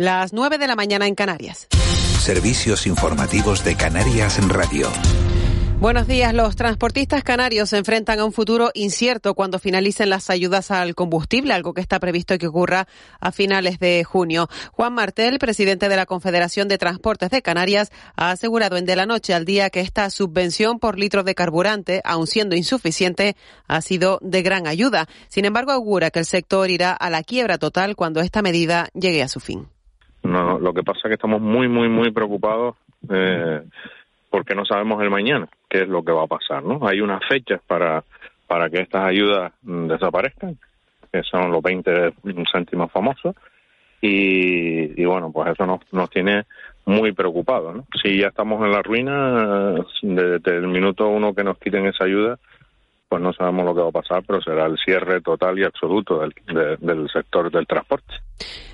Las 9 de la mañana en Canarias. Servicios informativos de Canarias en Radio. Buenos días. Los transportistas canarios se enfrentan a un futuro incierto cuando finalicen las ayudas al combustible, algo que está previsto que ocurra a finales de junio. Juan Martel, presidente de la Confederación de Transportes de Canarias, ha asegurado en De la Noche al Día que esta subvención por litro de carburante, aun siendo insuficiente, ha sido de gran ayuda. Sin embargo, augura que el sector irá a la quiebra total cuando esta medida llegue a su fin. No, lo que pasa es que estamos muy, muy, muy preocupados. Eh, porque no sabemos el mañana qué es lo que va a pasar, ¿no? Hay unas fechas para, para que estas ayudas mm, desaparezcan, que son los 20 céntimos famosos, y, bueno, pues eso nos, nos tiene muy preocupados, ¿no? Si ya estamos en la ruina, desde el minuto uno que nos quiten esa ayuda, pues no sabemos lo que va a pasar, pero será el cierre total y absoluto del, sector del transporte.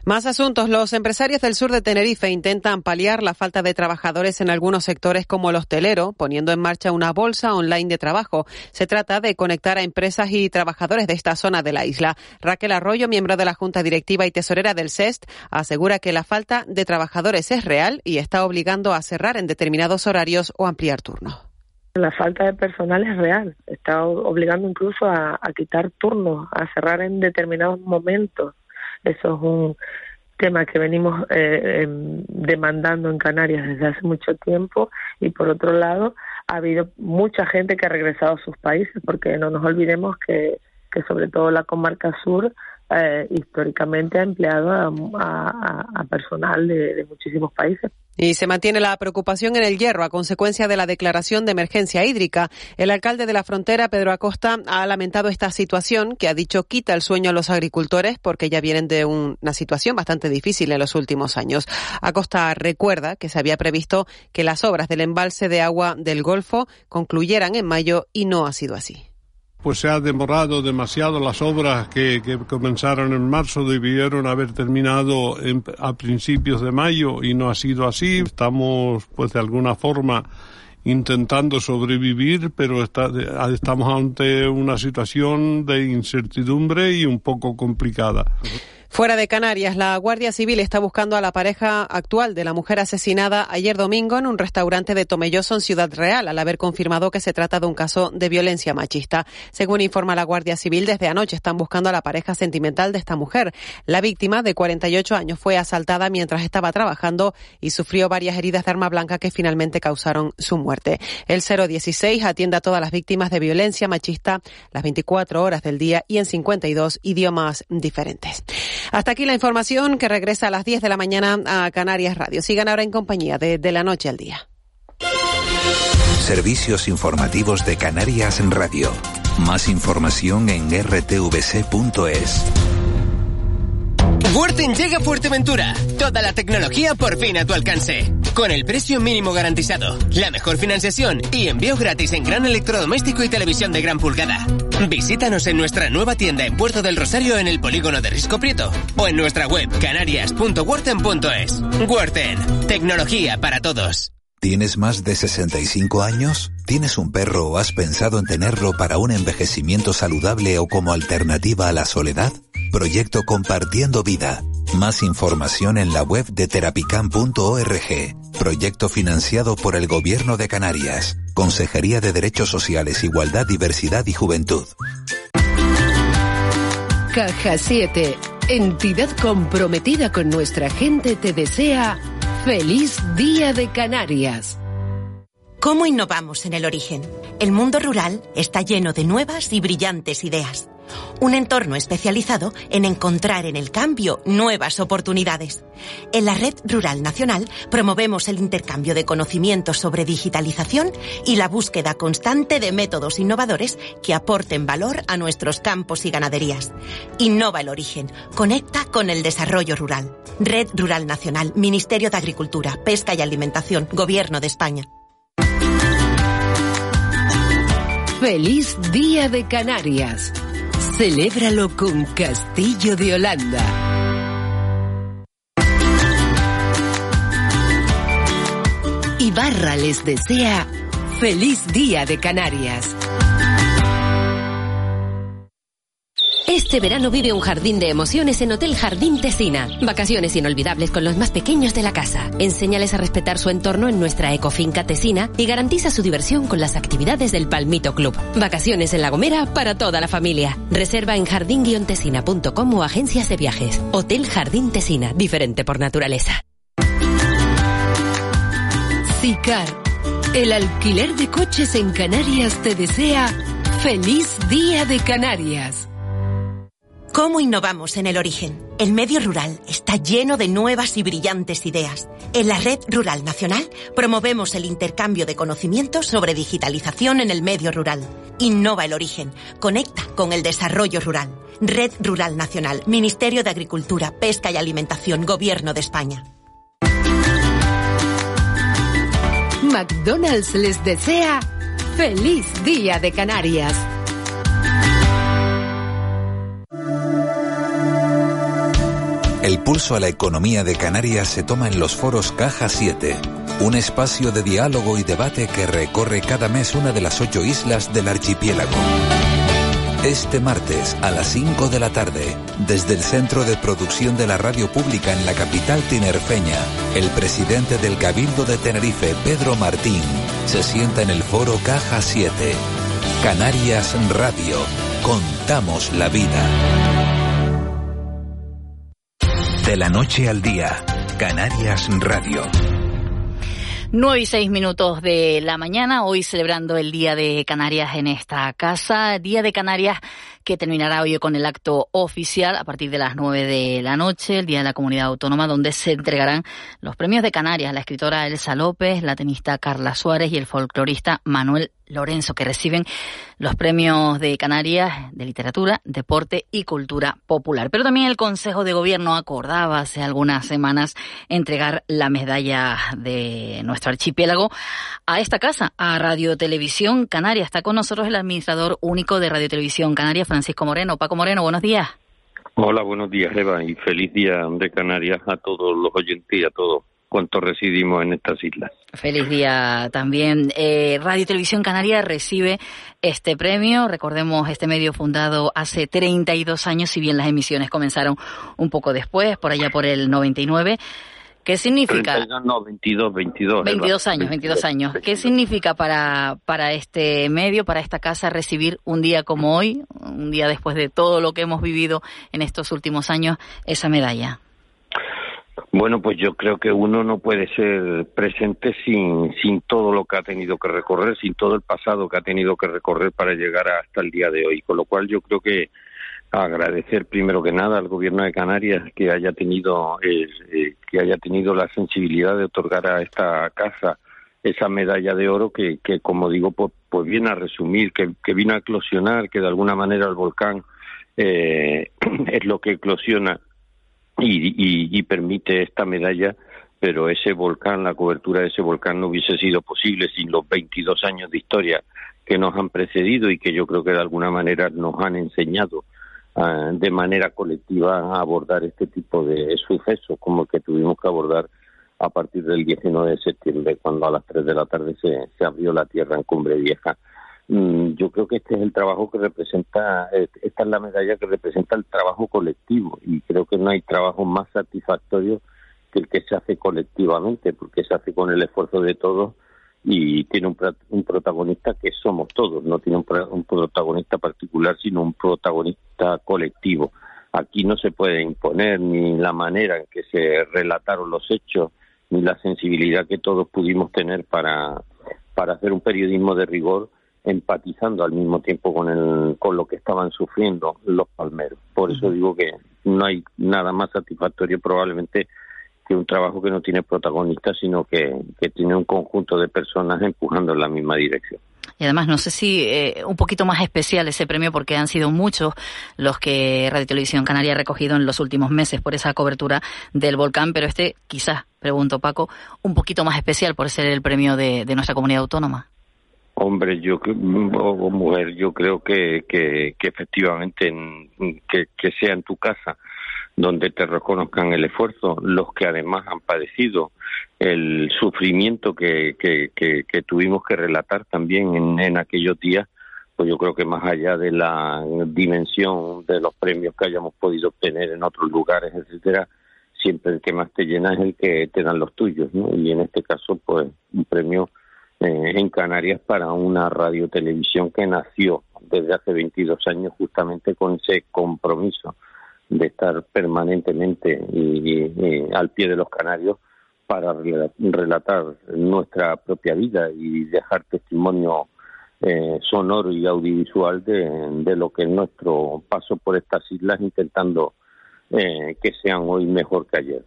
Más asuntos. Los empresarios del sur de Tenerife intentan paliar la falta de trabajadores en algunos sectores como el hostelero, poniendo en marcha una bolsa online de trabajo. Se trata de conectar a empresas y trabajadores de esta zona de la isla. Raquel Arroyo, miembro de la Junta Directiva y tesorera del CEST, asegura que la falta de trabajadores es real y está obligando a cerrar en determinados horarios o ampliar turnos. La falta de personal es real, está obligando incluso a, quitar turnos, a cerrar en determinados momentos. Eso es un tema que venimos eh, em, demandando en Canarias desde hace mucho tiempo y por otro lado ha habido mucha gente que ha regresado a sus países porque no nos olvidemos que, que sobre todo la comarca sur eh, históricamente ha empleado a, personal de, muchísimos países. Y se mantiene la preocupación en el hierro a consecuencia de la declaración de emergencia hídrica. El alcalde de la frontera, Pedro Acosta, ha lamentado esta situación que ha dicho quita el sueño a los agricultores porque ya vienen de una situación bastante difícil en los últimos años. Acosta recuerda que se había previsto que las obras del embalse de agua del Golfo concluyeran en mayo y no ha sido así pues se ha demorado demasiado las obras que, comenzaron en marzo debieron haber terminado a principios de mayo y no ha sido así. Estamos pues de alguna forma intentando sobrevivir pero estamos ante una situación de incertidumbre y un poco complicada Fuera de Canarias, la Guardia Civil está buscando a la pareja actual de la mujer asesinada ayer domingo en un restaurante de Tomelloso en Ciudad Real, al haber confirmado que se trata de un caso de violencia machista. Según informa la Guardia Civil, desde anoche están buscando a la pareja sentimental de esta mujer. La víctima, de 48 años, fue asaltada mientras estaba trabajando y sufrió varias heridas de arma blanca que finalmente causaron su muerte. El 016 atiende a todas las víctimas de violencia machista las 24 horas del día y en 52 idiomas diferentes. Hasta aquí la información que regresa a las 10 de la mañana a Canarias Radio. Sigan ahora en compañía de, de la noche al día. Servicios informativos de Canarias en Radio. Más información en rtvc.es. Worten llega a Fuerteventura. Toda la tecnología por fin a tu alcance. Con el precio mínimo garantizado, la mejor financiación y envío gratis en gran electrodoméstico y televisión de gran pulgada. Visítanos en nuestra nueva tienda en Puerto del Rosario en el polígono de Risco Prieto o en nuestra web canarias.worten.es. Worten, tecnología para todos. ¿Tienes más de 65 años? ¿Tienes un perro o has pensado en tenerlo para un envejecimiento saludable o como alternativa a la soledad? Proyecto Compartiendo Vida. Más información en la web de terapicam.org. Proyecto financiado por el Gobierno de Canarias. Consejería de Derechos Sociales, Igualdad, Diversidad y Juventud. Caja 7, entidad comprometida con nuestra gente, te desea feliz Día de Canarias. ¿Cómo innovamos en el origen? El mundo rural está lleno de nuevas y brillantes ideas un entorno especializado en encontrar en el cambio nuevas oportunidades. En la Red Rural Nacional promovemos el intercambio de conocimientos sobre digitalización y la búsqueda constante de métodos innovadores que aporten valor a nuestros campos y ganaderías. Innova el origen, conecta con el desarrollo rural. Red Rural Nacional, Ministerio de Agricultura, Pesca y Alimentación, Gobierno de España. Feliz Día de Canarias. Celébralo con Castillo de Holanda. Ibarra les desea feliz día de Canarias. Este verano vive un jardín de emociones en Hotel Jardín Tesina. Vacaciones inolvidables con los más pequeños de la casa. Enséñales a respetar su entorno en nuestra ecofinca Tesina y garantiza su diversión con las actividades del Palmito Club. Vacaciones en La Gomera para toda la familia. Reserva en jardín-tesina.com o agencias de viajes. Hotel Jardín Tesina, diferente por naturaleza. Sicar, el alquiler de coches en Canarias te desea feliz día de Canarias. ¿Cómo innovamos en el origen? El medio rural está lleno de nuevas y brillantes ideas. En la Red Rural Nacional promovemos el intercambio de conocimientos sobre digitalización en el medio rural. Innova el origen, conecta con el desarrollo rural. Red Rural Nacional, Ministerio de Agricultura, Pesca y Alimentación, Gobierno de España. McDonald's les desea feliz día de Canarias. El pulso a la economía de Canarias se toma en los foros Caja 7, un espacio de diálogo y debate que recorre cada mes una de las ocho islas del archipiélago. Este martes a las 5 de la tarde, desde el Centro de Producción de la Radio Pública en la capital tinerfeña, el presidente del Cabildo de Tenerife, Pedro Martín, se sienta en el foro Caja 7. Canarias Radio. Contamos la vida. De la noche al día, Canarias Radio. 9 y 6 minutos de la mañana, hoy celebrando el Día de Canarias en esta casa. Día de Canarias que terminará hoy con el acto oficial a partir de las 9 de la noche, el Día de la Comunidad Autónoma, donde se entregarán los premios de Canarias, la escritora Elsa López, la tenista Carla Suárez y el folclorista Manuel Lorenzo, que reciben los premios de Canarias de literatura, deporte y cultura popular. Pero también el Consejo de Gobierno acordaba hace algunas semanas entregar la medalla de nuestro archipiélago a esta casa, a Radio Televisión Canarias. Está con nosotros el administrador único de Radio Televisión Canarias, Francisco Moreno. Paco Moreno, buenos días. Hola, buenos días, Eva, y feliz día de Canarias a todos los oyentes y a todos cuantos residimos en estas islas. Feliz día también. Eh, Radio Televisión Canaria recibe este premio. Recordemos este medio fundado hace 32 años, si bien las emisiones comenzaron un poco después, por allá por el 99. ¿Qué significa? no, 22, 22. 22 años, 22 años. ¿Qué significa para, para este medio, para esta casa, recibir un día como hoy, un día después de todo lo que hemos vivido en estos últimos años, esa medalla? Bueno, pues yo creo que uno no puede ser presente sin, sin todo lo que ha tenido que recorrer, sin todo el pasado que ha tenido que recorrer para llegar hasta el día de hoy. Con lo cual yo creo que agradecer primero que nada al gobierno de Canarias que haya tenido eh, que haya tenido la sensibilidad de otorgar a esta casa esa medalla de oro que, que como digo pues, pues viene a resumir que, que vino a eclosionar que de alguna manera el volcán eh, es lo que eclosiona y, permite esta medalla pero ese volcán, la cobertura de ese volcán no hubiese sido posible sin los 22 años de historia que nos han precedido y que yo creo que de alguna manera nos han enseñado de manera colectiva a abordar este tipo de sucesos como el que tuvimos que abordar a partir del 19 de septiembre, cuando a las 3 de la tarde se, se abrió la tierra en Cumbre Vieja. Mm, yo creo que este es el trabajo que representa, esta es la medalla que representa el trabajo colectivo y creo que no hay trabajo más satisfactorio que el que se hace colectivamente, porque se hace con el esfuerzo de todos y tiene un, protagonista que somos todos, no tiene un, protagonista particular, sino un protagonista colectivo. Aquí no se puede imponer ni la manera en que se relataron los hechos, ni la sensibilidad que todos pudimos tener para, para hacer un periodismo de rigor empatizando al mismo tiempo con, el, con lo que estaban sufriendo los palmeros. Por eso digo que no hay nada más satisfactorio probablemente que un trabajo que no tiene protagonistas, sino que, que tiene un conjunto de personas empujando en la misma dirección. Y además, no sé si eh, un poquito más especial ese premio, porque han sido muchos los que Radio Televisión Canaria ha recogido en los últimos meses por esa cobertura del volcán, pero este quizás, pregunto Paco, un poquito más especial por ser el premio de, nuestra comunidad autónoma. Hombre, yo o mujer, yo creo que, que, que efectivamente que, que sea en tu casa donde te reconozcan el esfuerzo, los que además han padecido el sufrimiento que, que, que, tuvimos que relatar también en, en aquellos días, pues yo creo que más allá de la dimensión de los premios que hayamos podido obtener en otros lugares, etcétera, siempre el que más te llena es el que te dan los tuyos, ¿no? Y en este caso, pues, un premio eh, en Canarias para una radio televisión que nació desde hace 22 años justamente con ese compromiso de estar permanentemente y, al pie de los canarios para relatar nuestra propia vida y dejar testimonio eh, sonoro y audiovisual de, lo que es nuestro paso por estas islas intentando eh, que sean hoy mejor que ayer.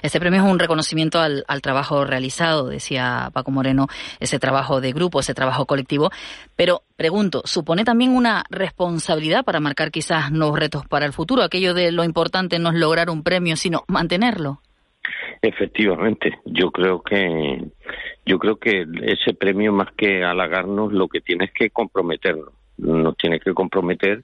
Este premio es un reconocimiento al, trabajo realizado, decía Paco Moreno, ese trabajo de grupo, ese trabajo colectivo. Pero pregunto, ¿supone también una responsabilidad para marcar quizás nuevos retos para el futuro? Aquello de lo importante no es lograr un premio, sino mantenerlo. Efectivamente, yo creo que yo creo que ese premio más que halagarnos lo que tiene es que comprometernos, nos tiene que comprometer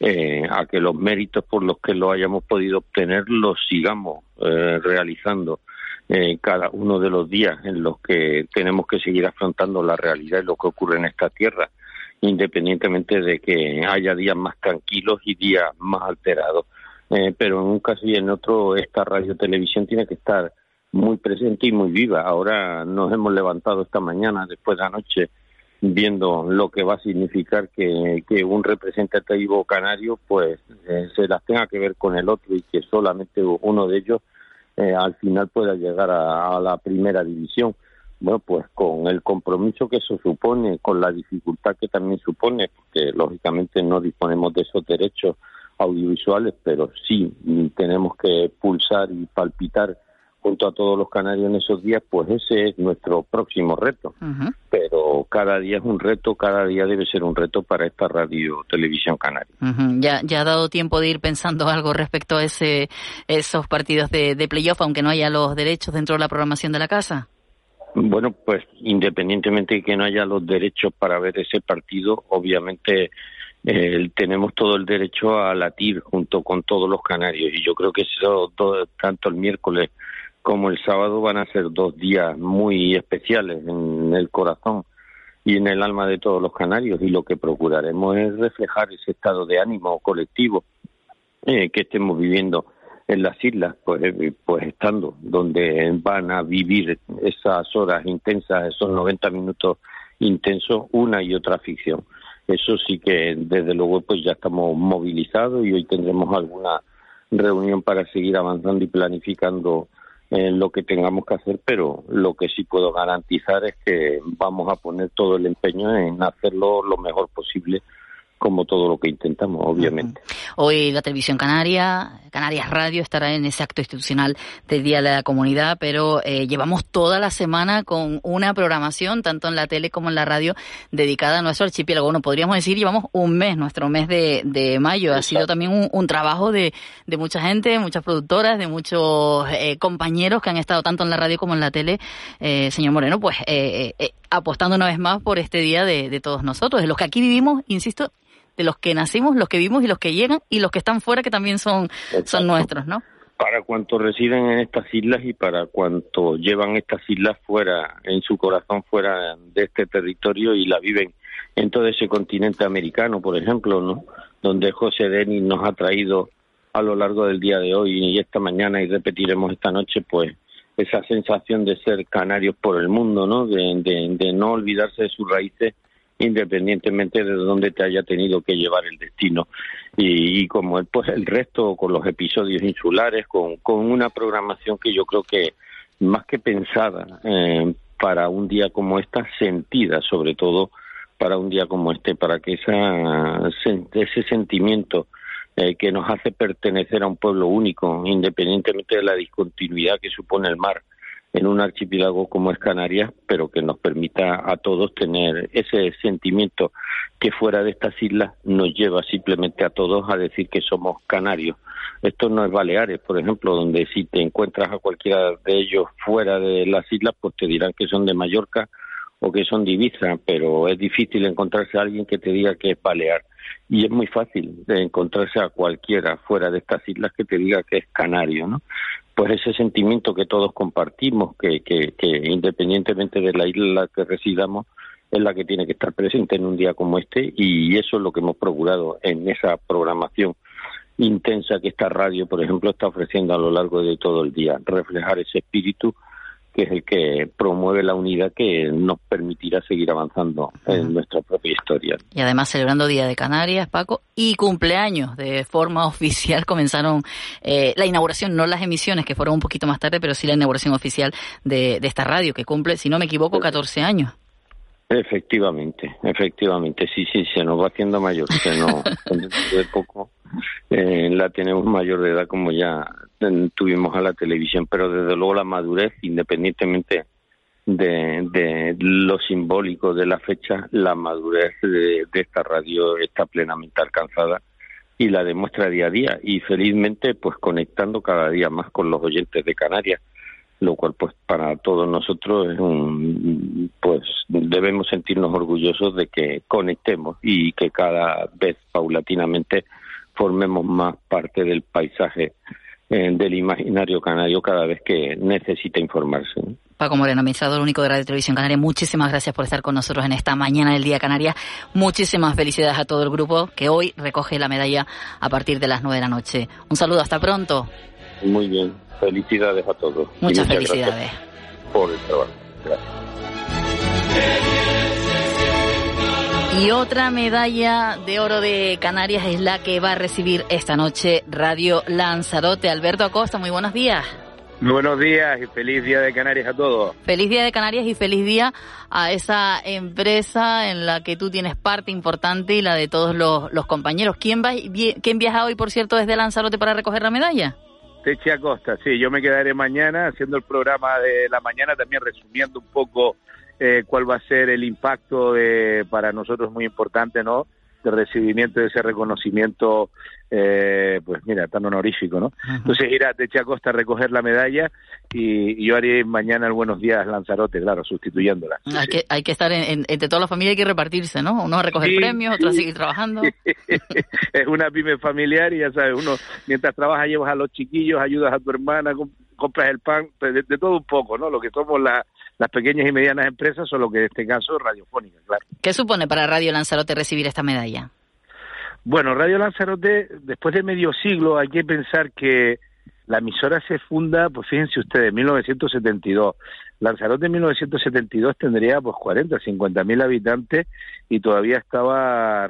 eh, a que los méritos por los que lo hayamos podido obtener los sigamos eh, realizando eh, cada uno de los días en los que tenemos que seguir afrontando la realidad y lo que ocurre en esta tierra, independientemente de que haya días más tranquilos y días más alterados. pero en un caso y en otro, esta radio televisión tiene que estar muy presente y muy viva. Ahora nos hemos levantado esta mañana, después de anoche, viendo lo que va a significar que, que un representativo canario pues eh, se las tenga que ver con el otro y que solamente uno de ellos eh, al final pueda llegar a, la primera división. Bueno, pues con el compromiso que eso supone, con la dificultad que también supone, porque lógicamente no disponemos de esos derechos audiovisuales, pero sí tenemos que pulsar y palpitar junto a todos los canarios en esos días, pues ese es nuestro próximo reto. Pero cada día es un reto, cada día debe ser un reto para esta radio televisión canaria. ¿Ya, ¿Ya ha dado tiempo de ir pensando algo respecto a ese, esos partidos de, de playoff, aunque no haya los derechos dentro de la programación de la casa? Bueno, pues independientemente de que no haya los derechos para ver ese partido, obviamente eh, tenemos todo el derecho a latir junto con todos los canarios y yo creo que eso todo, tanto el miércoles como el sábado van a ser dos días muy especiales en el corazón y en el alma de todos los canarios y lo que procuraremos es reflejar ese estado de ánimo colectivo eh, que estemos viviendo en las islas, pues, eh, pues estando donde van a vivir esas horas intensas, esos 90 minutos intensos, una y otra ficción. Eso sí que desde luego pues ya estamos movilizados y hoy tendremos alguna reunión para seguir avanzando y planificando en lo que tengamos que hacer, pero lo que sí puedo garantizar es que vamos a poner todo el empeño en hacerlo lo mejor posible como todo lo que intentamos, obviamente. Hoy la televisión canaria, Canarias Radio, estará en ese acto institucional del Día de la Comunidad, pero eh, llevamos toda la semana con una programación, tanto en la tele como en la radio, dedicada a nuestro archipiélago. Bueno, podríamos decir, llevamos un mes, nuestro mes de, de mayo. Ha sido también un, trabajo de, de, mucha gente, muchas productoras, de muchos eh, compañeros que han estado tanto en la radio como en la tele. Eh, señor Moreno, pues apostando una vez más por este día de, de todos nosotros, de los que aquí vivimos, insisto, de los que nacimos, los que vimos y los que llegan y los que están fuera que también son, son nuestros, ¿no? Para cuantos residen en estas islas y para cuantos llevan estas islas fuera, en su corazón fuera de este territorio y la viven en todo ese continente americano, por ejemplo, ¿no? Donde José Denis nos ha traído a lo largo del día de hoy y esta mañana y repetiremos esta noche, pues esa sensación de ser canarios por el mundo, ¿no? De, de, de no olvidarse de sus raíces independientemente de dónde te haya tenido que llevar el destino. Y, como pues el resto, con los episodios insulares, con, con una programación que yo creo que más que pensada eh, para un día como esta, sentida sobre todo para un día como este, para que esa, ese sentimiento eh, que nos hace pertenecer a un pueblo único, independientemente de la discontinuidad que supone el mar en un archipiélago como es Canarias, pero que nos permita a todos tener ese sentimiento que fuera de estas islas nos lleva simplemente a todos a decir que somos canarios. Esto no es Baleares, por ejemplo, donde si te encuentras a cualquiera de ellos fuera de las islas, pues te dirán que son de Mallorca o que son de Ibiza, pero es difícil encontrarse a alguien que te diga que es Balear. Y es muy fácil de encontrarse a cualquiera fuera de estas islas que te diga que es canario, ¿no? Pues ese sentimiento que todos compartimos, que, que, que independientemente de la isla que residamos, es la que tiene que estar presente en un día como este y eso es lo que hemos procurado en esa programación intensa que esta radio, por ejemplo, está ofreciendo a lo largo de todo el día, reflejar ese espíritu que es el que promueve la unidad que nos permitirá seguir avanzando en nuestra propia historia. Y además celebrando Día de Canarias, Paco, y cumpleaños de forma oficial comenzaron eh, la inauguración, no las emisiones que fueron un poquito más tarde, pero sí la inauguración oficial de, de esta radio que cumple, si no me equivoco, 14 años. Efectivamente, efectivamente, sí, sí, se nos va haciendo mayor, que no, de poco eh, la tenemos mayor de edad como ya tuvimos a la televisión, pero desde luego la madurez, independientemente de, lo simbólico de la fecha, la madurez de, de esta radio está plenamente alcanzada y la demuestra día a día. Y felizmente pues conectando cada día más con los oyentes de Canarias lo cual pues para todos nosotros es un pues debemos sentirnos orgullosos de que conectemos y que cada vez paulatinamente formemos más parte del paisaje eh, del imaginario canario cada vez que necesita informarse. Paco Moreno, administrador único de Radio Televisión Canaria, muchísimas gracias por estar con nosotros en esta mañana del Día Canaria. Muchísimas felicidades a todo el grupo que hoy recoge la medalla a partir de las nueve de la noche. Un saludo, hasta pronto. Muy bien, felicidades a todos. Muchas, felicidades. Por el trabajo. Gracias. Y otra medalla de oro de Canarias es la que va a recibir esta noche Radio Lanzarote. Alberto Acosta, muy buenos días. Buenos días y feliz día de Canarias a todos. Feliz día de Canarias y feliz día a esa empresa en la que tú tienes parte importante y la de todos los, los compañeros. ¿Quién, va, ¿Quién viaja hoy, por cierto, desde Lanzarote para recoger la medalla? Teche Acosta, sí, yo me quedaré mañana haciendo el programa de la mañana, también resumiendo un poco eh, cuál va a ser el impacto de, para nosotros muy importante, ¿no? De recibimiento de ese reconocimiento, eh, pues mira, tan honorífico, ¿no? Entonces ir a Teche Acosta a recoger la medalla y, yo haré mañana el Buenos Días Lanzarote, claro, sustituyéndola. hay, Que, hay que estar en, entre toda la familia, hay que repartirse, ¿no? Uno a recoger premios, otro a seguir trabajando. es una pyme familiar y ya sabes, uno mientras trabaja llevas a los chiquillos, ayudas a tu hermana, compras el pan, pues, de, de todo un poco, ¿no? Lo que somos la, las pequeñas y medianas empresas, solo que en este caso radiofónicas, claro. ¿Qué supone para Radio Lanzarote recibir esta medalla? Bueno, Radio Lanzarote, después de medio siglo, hay que pensar que la emisora se funda, pues fíjense ustedes, en 1972. Lanzarote en 1972 tendría pues 40, 50 mil habitantes y todavía estaba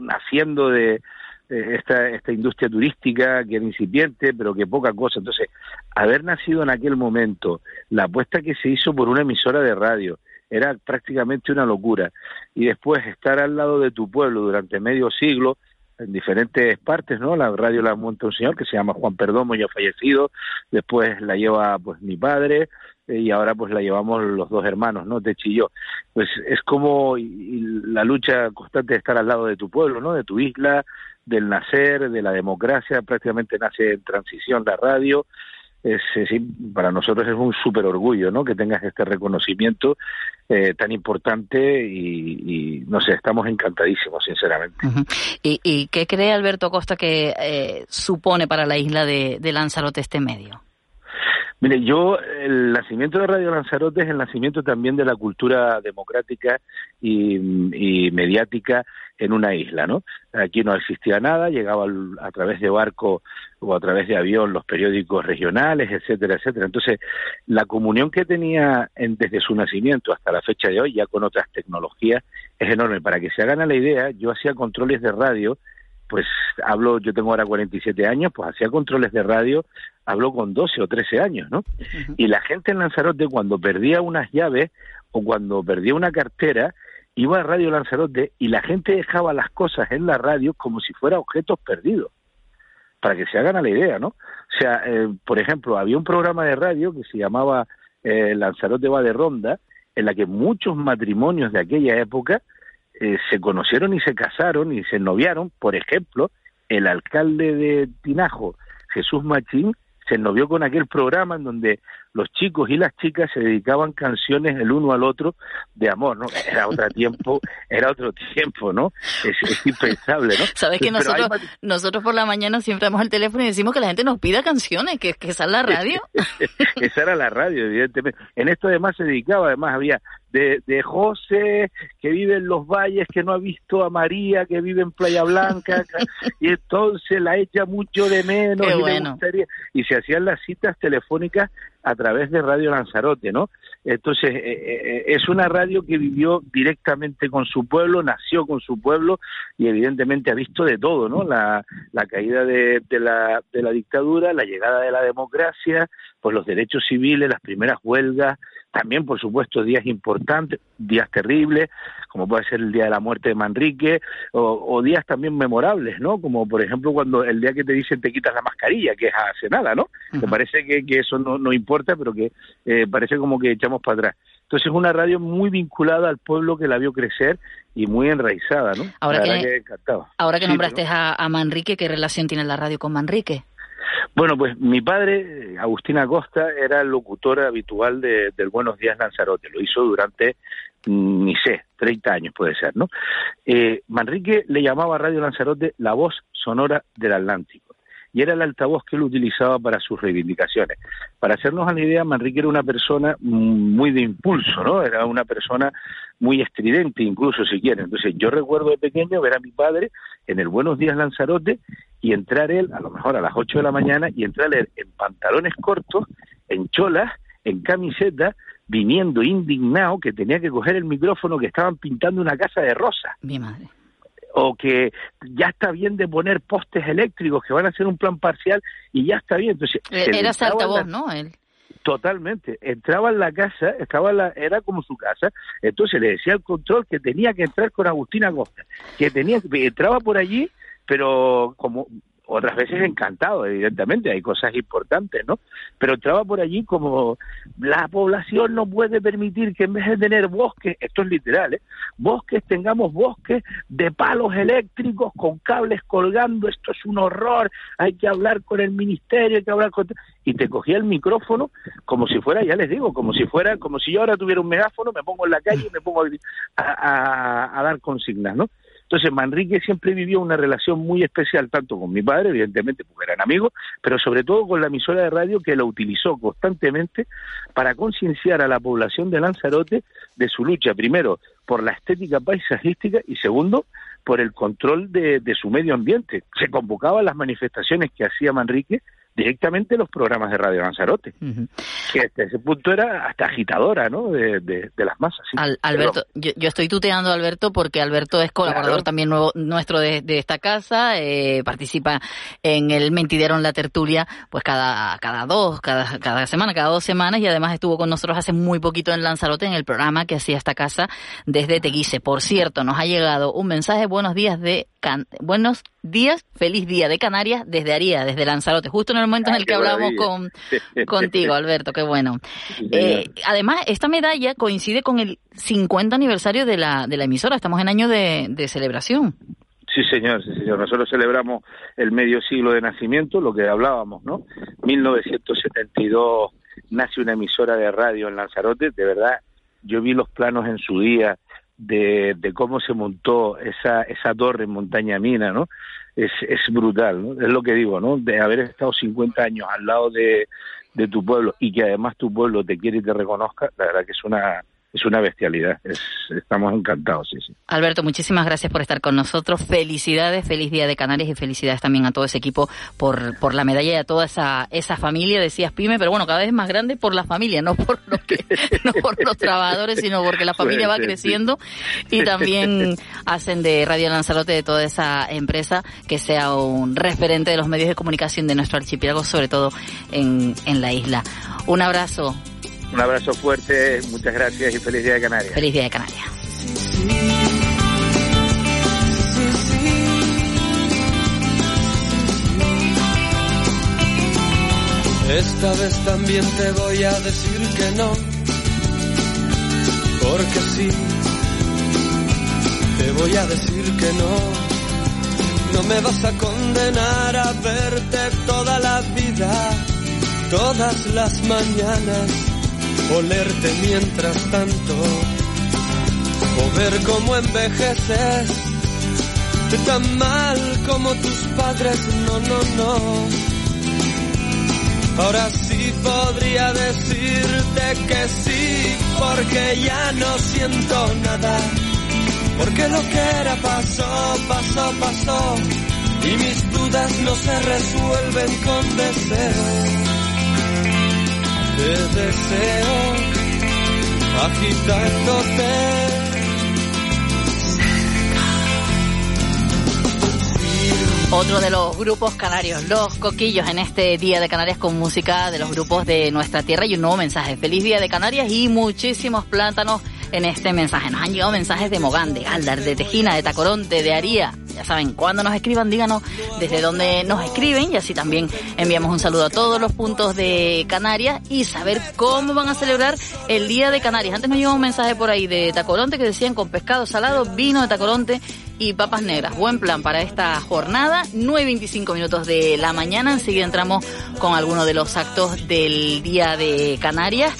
naciendo de, esta, esta industria turística que era incipiente, pero que poca cosa. Entonces, haber nacido en aquel momento, la apuesta que se hizo por una emisora de radio, era prácticamente una locura. Y después estar al lado de tu pueblo durante medio siglo, en diferentes partes, ¿no? La radio la monta un señor que se llama Juan Perdomo, ya fallecido, después la lleva pues mi padre, eh, y ahora pues la llevamos los dos hermanos, ¿no? Techi y yo. Pues es como la lucha constante de estar al lado de tu pueblo, ¿no? De tu isla, del nacer, de la democracia, prácticamente nace en transición la radio. Es, para nosotros es un súper orgullo ¿no? que tengas este reconocimiento eh, tan importante y, no sé, estamos encantadísimos, sinceramente. ¿Y, ¿Y, qué cree Alberto Costa que eh, supone para la isla de Lanzarote este medio? Mire, yo, el nacimiento de Radio Lanzarote es el nacimiento también de la cultura democrática y, y mediática en una isla, ¿no? Aquí no existía nada, llegaba a través de barco o a través de avión los periódicos regionales, etcétera, etcétera. Entonces, la comunión que tenía en, desde su nacimiento hasta la fecha de hoy, ya con otras tecnologías, es enorme. Para que se hagan a la idea, yo hacía controles de radio pues hablo, yo tengo ahora 47 años, pues hacía controles de radio, hablo con 12 o 13 años, ¿no? Y la gente en Lanzarote cuando perdía unas llaves o cuando perdía una cartera, iba a Radio Lanzarote y la gente dejaba las cosas en la radio como si fueran objetos perdidos, para que se hagan a la idea, ¿no? O sea, eh, por ejemplo, había un programa de radio que se llamaba eh, Lanzarote va de ronda, en la que muchos matrimonios de aquella época eh, se conocieron y se casaron y se noviaron, por ejemplo, el alcalde de Tinajo, Jesús Machín, se novió con aquel programa en donde los chicos y las chicas se dedicaban canciones el uno al otro de amor, ¿no? Era otro tiempo, era otro tiempo, ¿no? Es, impensable, ¿no? Sabes que nosotros, nosotros por la mañana siempre damos el teléfono y decimos que la gente nos pida canciones, que, que esa es la radio. esa era la radio, evidentemente. En esto además se dedicaba, además había de, de José, que vive en los valles, que no ha visto a María, que vive en Playa Blanca, y entonces la echa mucho de menos. y, y se hacían las citas telefónicas a través de Radio Lanzarote, ¿no? Entonces, eh, eh, es una radio que vivió directamente con su pueblo, nació con su pueblo y evidentemente ha visto de todo, ¿no? La, la caída de, de, la, de la dictadura, la llegada de la democracia, pues los derechos civiles, las primeras huelgas, también, por supuesto, días importantes, días terribles, como puede ser el día de la muerte de Manrique, o, días también memorables, ¿no? Como, por ejemplo, cuando el día que te dicen te quitas la mascarilla, que es hace nada, ¿no? Me parece que, que, eso no, no importa, pero que eh, parece como que echamos para atrás. Entonces, es una radio muy vinculada al pueblo que la vio crecer y muy enraizada, ¿no? Ahora que, ahora que nombraste a, a Manrique, ¿qué relación tiene la radio con Manrique? Bueno, pues mi padre, Agustina Costa, era el locutor habitual de, del Buenos Días Lanzarote. Lo hizo durante, mm, ni sé, 30 años puede ser, ¿no? Eh, Manrique le llamaba a Radio Lanzarote la voz sonora del Atlántico y era el altavoz que él utilizaba para sus reivindicaciones. Para hacernos una idea, Manrique era una persona muy de impulso, ¿no? Era una persona muy estridente, incluso si quieren. Entonces, yo recuerdo de pequeño ver a mi padre en el Buenos Días Lanzarote y entrar él, a lo mejor a las 8 de la mañana, y entrar él en pantalones cortos, en cholas, en camiseta, viniendo indignado que tenía que coger el micrófono que estaban pintando una casa de rosa. Mi madre o que ya está bien de poner postes eléctricos que van a hacer un plan parcial y ya está bien. Entonces, eh, era voz, ¿no? Él. Totalmente. Entraba en la casa, estaba la, era como su casa, entonces le decía al control que tenía que entrar con Agustina Costa, que tenía entraba por allí, pero como otras veces encantado, evidentemente, hay cosas importantes, ¿no? Pero entraba por allí como la población no puede permitir que en vez de tener bosques, esto es literal, ¿eh? bosques tengamos bosques de palos eléctricos con cables colgando, esto es un horror, hay que hablar con el ministerio, hay que hablar con... Y te cogía el micrófono como si fuera, ya les digo, como si fuera, como si yo ahora tuviera un megáfono, me pongo en la calle y me pongo a, a dar consignas, ¿no? Entonces, Manrique siempre vivió una relación muy especial, tanto con mi padre, evidentemente, porque eran amigos, pero sobre todo con la emisora de radio que la utilizó constantemente para concienciar a la población de Lanzarote de su lucha, primero, por la estética paisajística y segundo, por el control de, de su medio ambiente. Se convocaban las manifestaciones que hacía Manrique directamente los programas de Radio Lanzarote, que hasta ese punto era hasta agitadora ¿no? de, de, las masas. Alberto, yo, estoy tuteando a Alberto porque Alberto es colaborador también nuevo, nuestro de, esta casa, eh, participa en el Mentidero en la tertulia pues cada, cada dos, cada, cada semana, cada dos semanas y además estuvo con nosotros hace muy poquito en Lanzarote en el programa que hacía esta casa desde Teguise. Por cierto, nos ha llegado un mensaje, buenos días de buenos días, feliz día de Canarias desde Aría, desde Lanzarote, justo en el momento en el que hablamos con, contigo, Alberto, qué bueno. Eh, además, esta medalla coincide con el 50 aniversario de la, de la emisora, estamos en año de, de celebración. Sí, señor, sí, señor. Nosotros celebramos el medio siglo de nacimiento, lo que hablábamos, ¿no? 1972 nace una emisora de radio en Lanzarote, de verdad, yo vi los planos en su día, de, de, cómo se montó esa, esa torre en Montaña Mina, ¿no? Es, es brutal, ¿no? Es lo que digo, ¿no? De haber estado 50 años al lado de, de tu pueblo y que además tu pueblo te quiere y te reconozca, la verdad que es una, es una bestialidad. estamos encantados, sí, sí. Alberto, muchísimas gracias por estar con nosotros. Felicidades, feliz Día de Canarias y felicidades también a todo ese equipo por, por la medalla y a toda esa, esa familia, decías Pyme, pero bueno, cada vez más grande por la familia, no por, los no por los trabajadores, sino porque la familia va creciendo y también hacen de Radio Lanzarote, de toda esa empresa, que sea un referente de los medios de comunicación de nuestro archipiélago, sobre todo en, en la isla. Un abrazo. Un abrazo fuerte, muchas gracias y feliz día de Canarias. Feliz día de Canarias. Esta vez también te voy a decir que no, porque sí, te voy a decir que no. No me vas a condenar a verte toda la vida, todas las mañanas, olerte mientras tanto, o ver cómo envejeces, tan mal como tus padres, no, no, no Ahora sí podría decirte que sí, porque ya no siento nada. Porque lo que era pasó, pasó, pasó. Y mis dudas no se resuelven con deseo. Te deseo agitándote Otro de los grupos canarios, los coquillos, en este Día de Canarias con música de los grupos de nuestra tierra y un nuevo mensaje. Feliz Día de Canarias y muchísimos plátanos en este mensaje. Nos han llegado mensajes de Mogán, de Galdar, de Tejina, de Tacoronte, de Aría. Ya saben, cuando nos escriban, díganos desde dónde nos escriben y así también enviamos un saludo a todos los puntos de Canarias y saber cómo van a celebrar el Día de Canarias. Antes nos llegó un mensaje por ahí de Tacoronte que decían con pescado salado, vino de Tacoronte y papas negras. Buen plan para esta jornada. 9.25 minutos de la mañana. Enseguida entramos con algunos de los actos del Día de Canarias.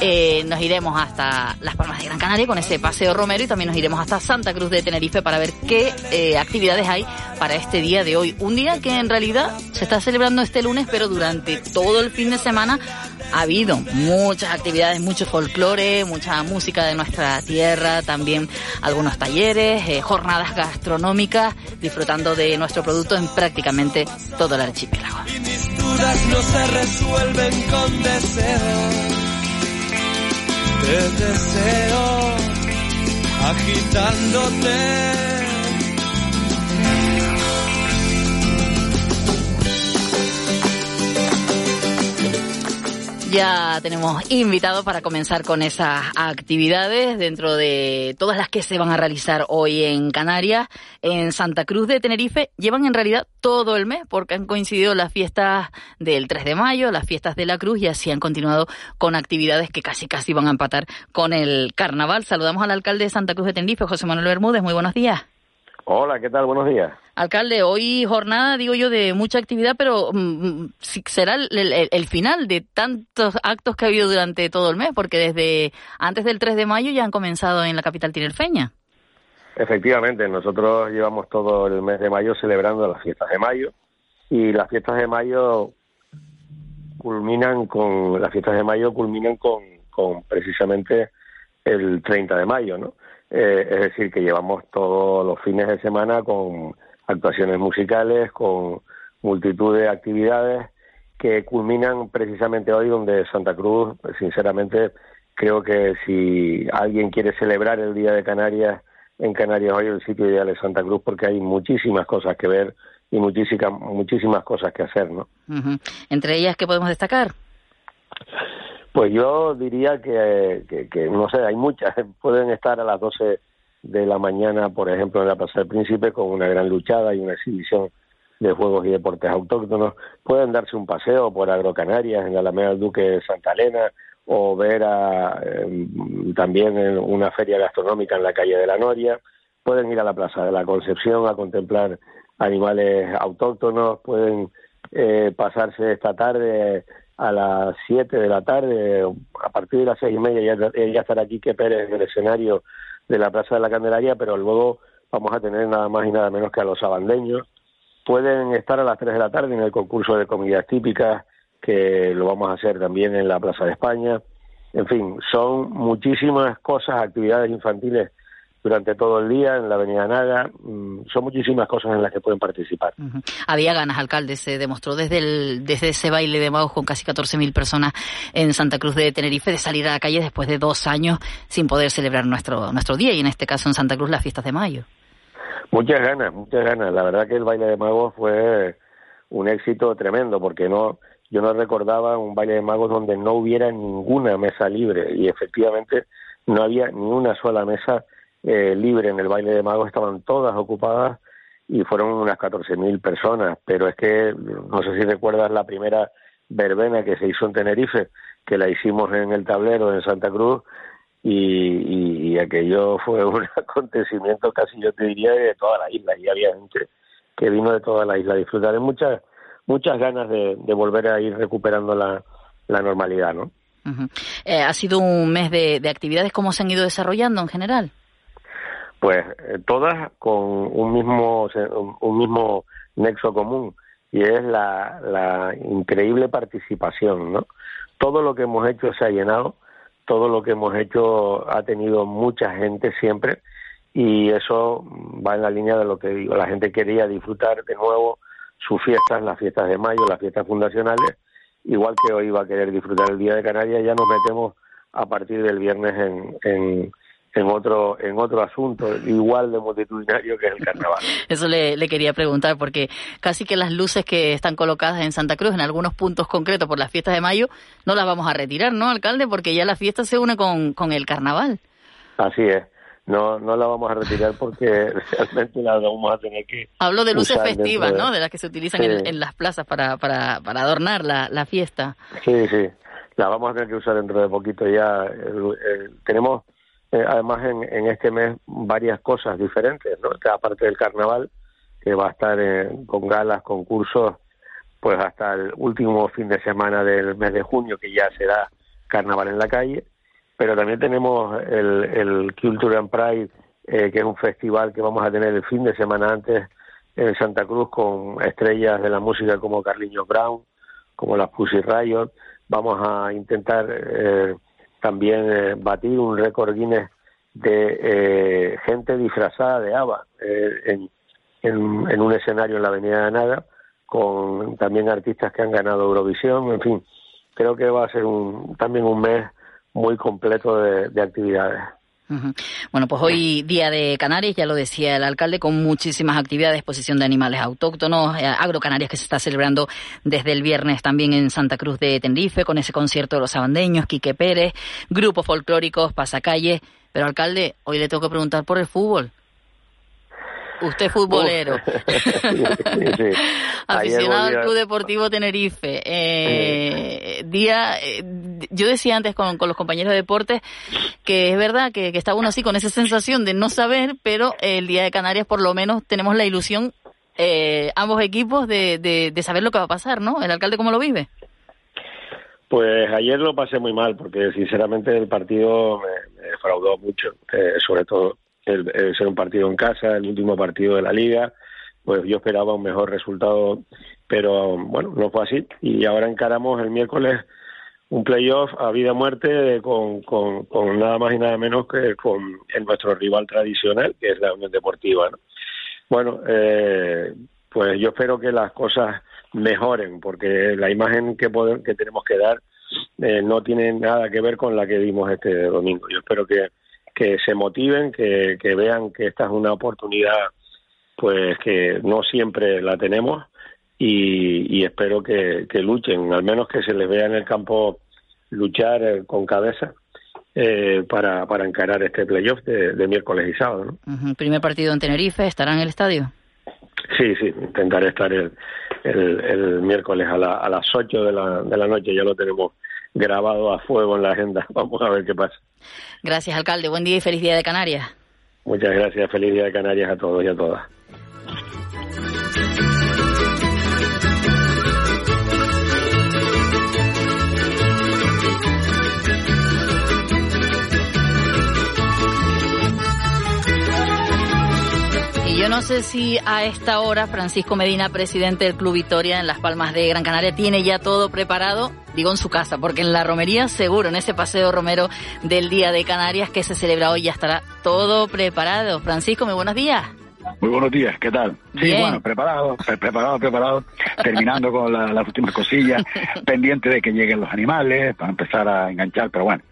Eh, nos iremos hasta Las Palmas de Gran Canaria con ese paseo romero y también nos iremos hasta Santa Cruz de Tenerife para ver qué eh, actividades hay para este día de hoy. Un día que en realidad se está celebrando este lunes, pero durante todo el fin de semana ha habido muchas actividades, mucho folclore, mucha música de nuestra tierra, también algunos talleres, eh, jornadas gastronómicas, disfrutando de nuestro producto en prácticamente todo el archipiélago. Te deseo agitándote Ya tenemos invitado para comenzar con esas actividades dentro de todas las que se van a realizar hoy en Canarias, en Santa Cruz de Tenerife. Llevan en realidad todo el mes porque han coincidido las fiestas del 3 de mayo, las fiestas de la Cruz y así han continuado con actividades que casi casi van a empatar con el carnaval. Saludamos al alcalde de Santa Cruz de Tenerife, José Manuel Bermúdez. Muy buenos días. Hola, ¿qué tal? Buenos días. Alcalde, hoy jornada, digo yo, de mucha actividad, pero mm, mm, será el, final de tantos actos que ha habido durante todo el mes, porque desde antes del 3 de mayo ya han comenzado en la capital tinerfeña. Efectivamente, nosotros llevamos todo el mes de mayo celebrando las fiestas de mayo y las fiestas de mayo culminan con las fiestas de mayo culminan con, con precisamente el 30 de mayo, ¿no? Eh, es decir, que llevamos todos los fines de semana con actuaciones musicales, con multitud de actividades que culminan precisamente hoy donde Santa Cruz, sinceramente, creo que si alguien quiere celebrar el Día de Canarias en Canarias hoy, el sitio ideal es Santa Cruz porque hay muchísimas cosas que ver y muchísimas, muchísimas cosas que hacer, ¿no? Entre ellas, ¿qué podemos destacar? Pues yo diría que, que, no sé, hay muchas. Pueden estar a las 12 de la mañana, por ejemplo, en la Plaza del Príncipe con una gran luchada y una exhibición de juegos y deportes autóctonos. Pueden darse un paseo por Agrocanarias en la Alameda del Duque de Santa Elena o ver a, em, también en una feria gastronómica en la calle de la Noria. Pueden ir a la Plaza de la Concepción a contemplar animales autóctonos. Pueden eh, pasarse esta tarde a las 7 de la tarde, a partir de las seis y media ya, ya estará aquí que Pérez en el escenario de la Plaza de la Candelaria, pero luego vamos a tener nada más y nada menos que a los abandeños. Pueden estar a las 3 de la tarde en el concurso de comidas típicas, que lo vamos a hacer también en la Plaza de España. En fin, son muchísimas cosas, actividades infantiles durante todo el día en la Avenida Naga. Mm, son muchísimas cosas en las que pueden participar. Había ganas, alcalde, se demostró desde, el, desde ese baile de magos con casi 14.000 personas en Santa Cruz de Tenerife de salir a la calle después de dos años sin poder celebrar nuestro, nuestro día y en este caso en Santa Cruz las fiestas de mayo. Muchas ganas, muchas ganas. La verdad que el baile de magos fue un éxito tremendo porque no yo no recordaba un baile de magos donde no hubiera ninguna mesa libre y efectivamente no había ni una sola mesa eh, libre en el baile de magos estaban todas ocupadas y fueron unas 14.000 personas, pero es que no sé si recuerdas la primera verbena que se hizo en Tenerife, que la hicimos en el tablero en Santa Cruz y, aquello fue un acontecimiento casi yo te diría de toda la isla y había gente que vino de toda la isla a disfrutar. Hay muchas, muchas ganas de, volver a ir recuperando la, normalidad, ¿no? Eh, ¿Ha sido un mes de, de actividades? ¿Cómo se han ido desarrollando en general? Pues eh, todas con un mismo, un mismo nexo común y es la, la increíble participación, ¿no? Todo lo que hemos hecho se ha llenado, todo lo que hemos hecho ha tenido mucha gente siempre y eso va en la línea de lo que digo. La gente quería disfrutar de nuevo sus fiestas, las fiestas de mayo, las fiestas fundacionales, igual que hoy va a querer disfrutar el Día de Canarias, ya nos metemos a partir del viernes en, en otro en otro asunto igual de multitudinario que es el carnaval. Eso le, quería preguntar porque casi que las luces que están colocadas en Santa Cruz en algunos puntos concretos por las fiestas de mayo no las vamos a retirar, ¿no, alcalde? Porque ya la fiesta se une con, con el carnaval. Así es. No, no la vamos a retirar porque realmente la vamos a tener que. Hablo de luces festivas, ¿no? De las que se utilizan en, las plazas para, para, para adornar la, la fiesta. Sí, sí. La vamos a tener que usar dentro de poquito ya. tenemos eh, además en, este mes varias cosas diferentes, ¿no? aparte del carnaval, que va a estar con galas, concursos, pues hasta el último fin de semana del mes de junio, que ya será carnaval en la calle, pero también tenemos el, el Culture and Pride, eh, que es un festival que vamos a tener el fin de semana antes en Santa Cruz con estrellas de la música como Carliños Brown, como las Pussy Riot. Vamos a intentar eh, también eh, batir un récord Guinness de eh, gente disfrazada de ABBA eh, en, en, un escenario en la Avenida de Nada, con también artistas que han ganado Eurovisión, en fin, creo que va a ser un, también un mes muy completo de actividades. Bueno, pues hoy día de Canarias, ya lo decía el alcalde, con muchísimas actividades, exposición de animales autóctonos, eh, agrocanarias que se está celebrando desde el viernes también en Santa Cruz de Tenerife, con ese concierto de los abandeños, Quique Pérez, grupos folclóricos, pasacalle. Pero alcalde, hoy le tengo que preguntar por el fútbol. Usted futbolero. Aficionado al Club Deportivo Tenerife. Eh, día, eh, yo decía antes con, los compañeros de deportes que es verdad que, que está uno así con esa sensación de no saber, pero el día de Canarias por lo menos tenemos la ilusión, eh, ambos equipos, de, de, saber lo que va a pasar, ¿no? ¿El alcalde cómo lo vive? Pues ayer lo pasé muy mal porque sinceramente el partido me, me defraudó mucho, sobre todo ser un partido en casa, el último partido de la liga, pues yo esperaba un mejor resultado, pero bueno, no fue así. Y ahora encaramos el miércoles un playoff a vida muerte con, nada más y nada menos que con nuestro rival tradicional, que es la Unión Deportiva. Bueno, eh, pues yo espero que las cosas mejoren, porque la imagen que, que tenemos que dar eh, no tiene nada que ver con la que dimos este domingo. Yo espero que que se motiven, que, vean que esta es una oportunidad pues que no siempre la tenemos y, espero que, luchen, al menos que se les vea en el campo luchar eh, con cabeza eh, para, para encarar este playoff de, miércoles y sábado. Primer partido en Tenerife, ¿estará en el estadio? Sí, sí, intentaré estar el, el, miércoles a, la, a las 8 de la, de la noche, ya lo tenemos grabado a fuego en la agenda. Vamos a ver qué pasa. Gracias, alcalde. Buen día y feliz día de Canarias. Muchas gracias. Feliz día de Canarias a todos y a todas. No sé si a esta hora Francisco Medina, presidente del Club Victoria en Las Palmas de Gran Canaria, tiene ya todo preparado, digo en su casa, porque en la romería seguro, en ese paseo romero del Día de Canarias que se celebra hoy ya estará todo preparado. Francisco, muy buenos días. Muy buenos días, ¿qué tal? Sí, bueno, preparado, preparado, preparado, terminando con las últimas cosillas, pendiente de que lleguen los animales para empezar a enganchar, pero bueno,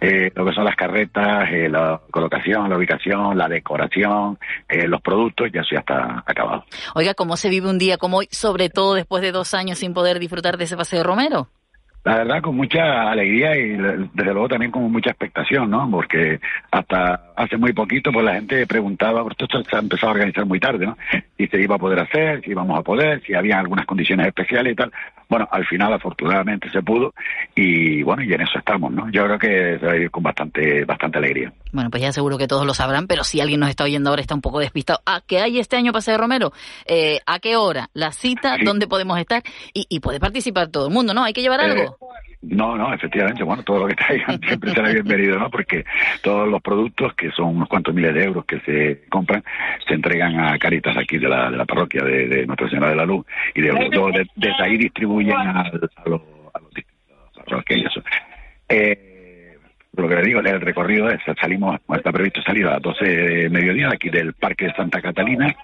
eh, lo que son las carretas, eh, la colocación, la ubicación, la decoración, eh, los productos, ya eso ya está acabado. Oiga, ¿cómo se vive un día como hoy, sobre todo después de dos años sin poder disfrutar de ese paseo romero? la verdad con mucha alegría y desde luego también con mucha expectación, ¿no? Porque hasta hace muy poquito pues la gente preguntaba, esto se ha empezado a organizar muy tarde, ¿no? Si se iba a poder hacer, si íbamos a poder, si había algunas condiciones especiales y tal. Bueno, al final afortunadamente se pudo y bueno, y en eso estamos, ¿no? Yo creo que se va a ir con bastante, bastante alegría. Bueno, pues ya seguro que todos lo sabrán, pero si alguien nos está oyendo ahora está un poco despistado. ¿A qué hay este año Paseo Romero? Eh, ¿A qué hora? ¿La cita? ¿Dónde podemos estar? Y, y puede participar todo el mundo, ¿no? ¿Hay que llevar algo? No, no, efectivamente, bueno, todo lo que traigan siempre será bienvenido, ¿no? Porque todos los productos, que son unos cuantos miles de euros que se compran, se entregan a Caritas aquí de la, de la parroquia de, de Nuestra Señora de la Luz y de, desde ahí distribuyen a, a los, a los eso. Eh, lo que le digo, el recorrido es, salimos, está previsto salir a las 12 de mediodía aquí del Parque de Santa Catalina,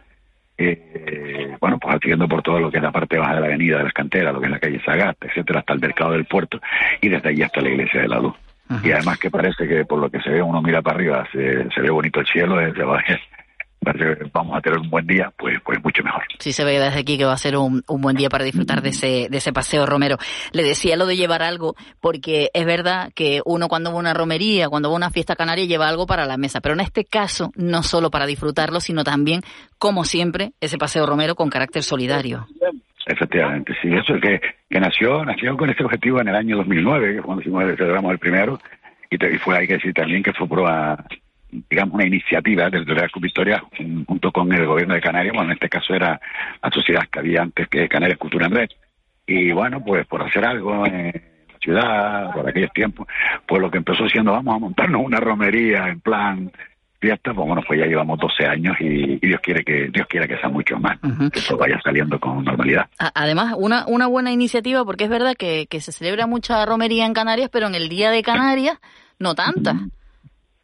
eh, bueno, pues siguiendo por todo lo que es la parte baja de la avenida de las canteras, lo que es la calle Sagasta, etcétera, hasta el mercado del puerto y desde allí hasta la iglesia de la luz. Y además que parece que por lo que se ve, uno mira para arriba, se, se ve bonito el cielo, se va, vamos a tener un buen día, pues, pues mucho mejor. Sí, se ve desde aquí que va a ser un, un buen día para disfrutar de ese, de ese paseo romero. Le decía lo de llevar algo, porque es verdad que uno cuando va a una romería, cuando va a una fiesta canaria, lleva algo para la mesa, pero en este caso, no solo para disfrutarlo, sino también, como siempre, ese paseo romero con carácter solidario. Efectivamente, sí, eso es que, que nació, nació con este objetivo en el año 2009, que cuando celebramos el primero, y, y fue, hay que decir también que fue prueba digamos, una iniciativa del Real Victoria junto con el gobierno de Canarias, bueno, en este caso era la sociedad que había antes que Canarias Cultura en Red. Y bueno, pues por hacer algo en la ciudad, por aquellos tiempos, pues lo que empezó siendo, vamos a montarnos una romería en plan fiesta, pues bueno, pues ya llevamos 12 años y, Dios quiere que Dios quiere que sea mucho más, que todo vaya saliendo con normalidad. Además, una, una buena iniciativa, porque es verdad que, que se celebra mucha romería en Canarias, pero en el Día de Canarias no tanta.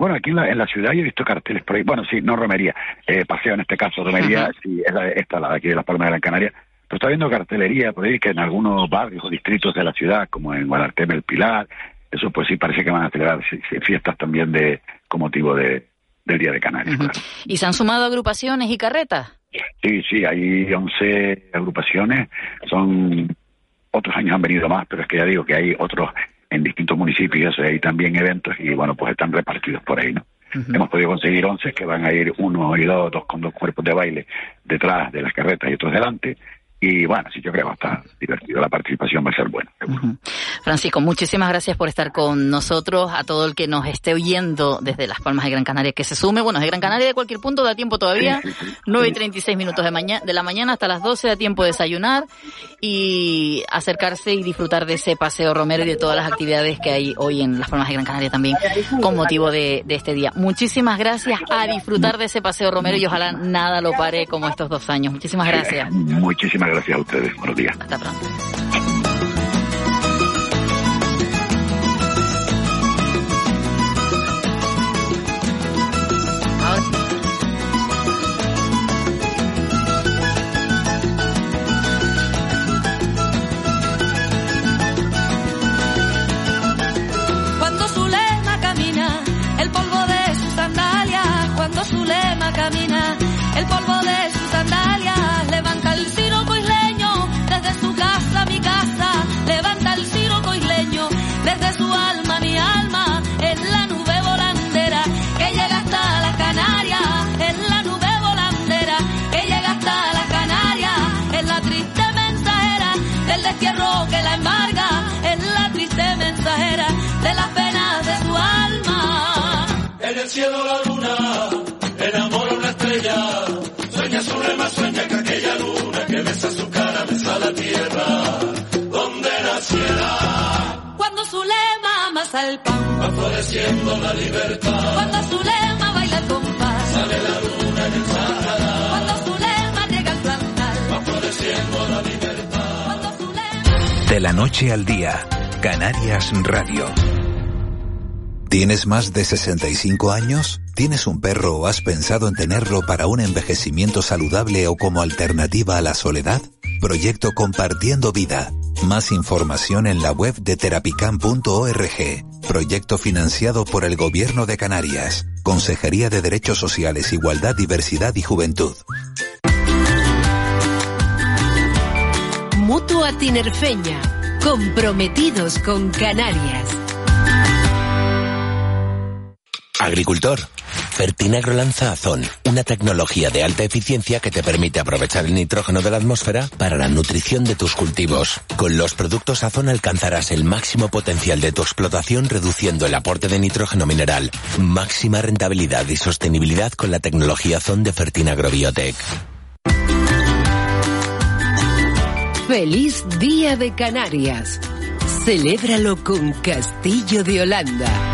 Bueno, aquí en la, en la ciudad yo he visto carteles por ahí. Bueno, sí, no romería. Eh, paseo en este caso, romería, sí, es la, esta, la de aquí de las Palmas de Gran Canaria. Pero está viendo cartelería por ahí que en algunos barrios o distritos de la ciudad, como en Guadalteme, El Pilar, eso pues sí parece que van a celebrar fiestas también de con motivo de, del Día de Canarias. ¿Y se han sumado agrupaciones y carretas? Sí, sí, hay 11 agrupaciones. Son otros años han venido más, pero es que ya digo que hay otros en distintos municipios hay también eventos y bueno, pues están repartidos por ahí, ¿no? Hemos podido conseguir 11 que van a ir uno y dos, dos con dos cuerpos de baile detrás de las carretas y otros delante y bueno, sí, yo creo que está divertido. La participación va a ser buena, Francisco, muchísimas gracias por estar con nosotros. A todo el que nos esté oyendo desde Las Palmas de Gran Canaria, que se sume. Bueno, de Gran Canaria de cualquier punto da tiempo todavía. 9 y 36 minutos de, mañana, de la mañana hasta las 12 da tiempo de desayunar y acercarse y disfrutar de ese paseo romero y de todas las actividades que hay hoy en Las Palmas de Gran Canaria también con motivo de, de este día. Muchísimas gracias a disfrutar de ese paseo romero y ojalá nada lo pare como estos dos años. Muchísimas gracias. Muchísimas gracias a ustedes. Buenos días. Hasta pronto. El pan, Va floreciendo la libertad. cuando Zulema baila el compás, Sale la luna en el Sahara. cuando Zulema llega al plantar, Va floreciendo la libertad. cuando Zulema... De la noche al día, Canarias Radio. ¿Tienes más de 65 años? ¿Tienes un perro o has pensado en tenerlo para un envejecimiento saludable o como alternativa a la soledad? Proyecto Compartiendo Vida. Más información en la web de terapicam.org. Proyecto financiado por el Gobierno de Canarias. Consejería de Derechos Sociales, Igualdad, Diversidad y Juventud. Mutua Tinerfeña, comprometidos con Canarias. Agricultor. Fertinagro lanza Azón, una tecnología de alta eficiencia que te permite aprovechar el nitrógeno de la atmósfera para la nutrición de tus cultivos. Con los productos Azón alcanzarás el máximo potencial de tu explotación reduciendo el aporte de nitrógeno mineral. Máxima rentabilidad y sostenibilidad con la tecnología Azón de Fertinagro Biotech. Feliz Día de Canarias. Celébralo con Castillo de Holanda.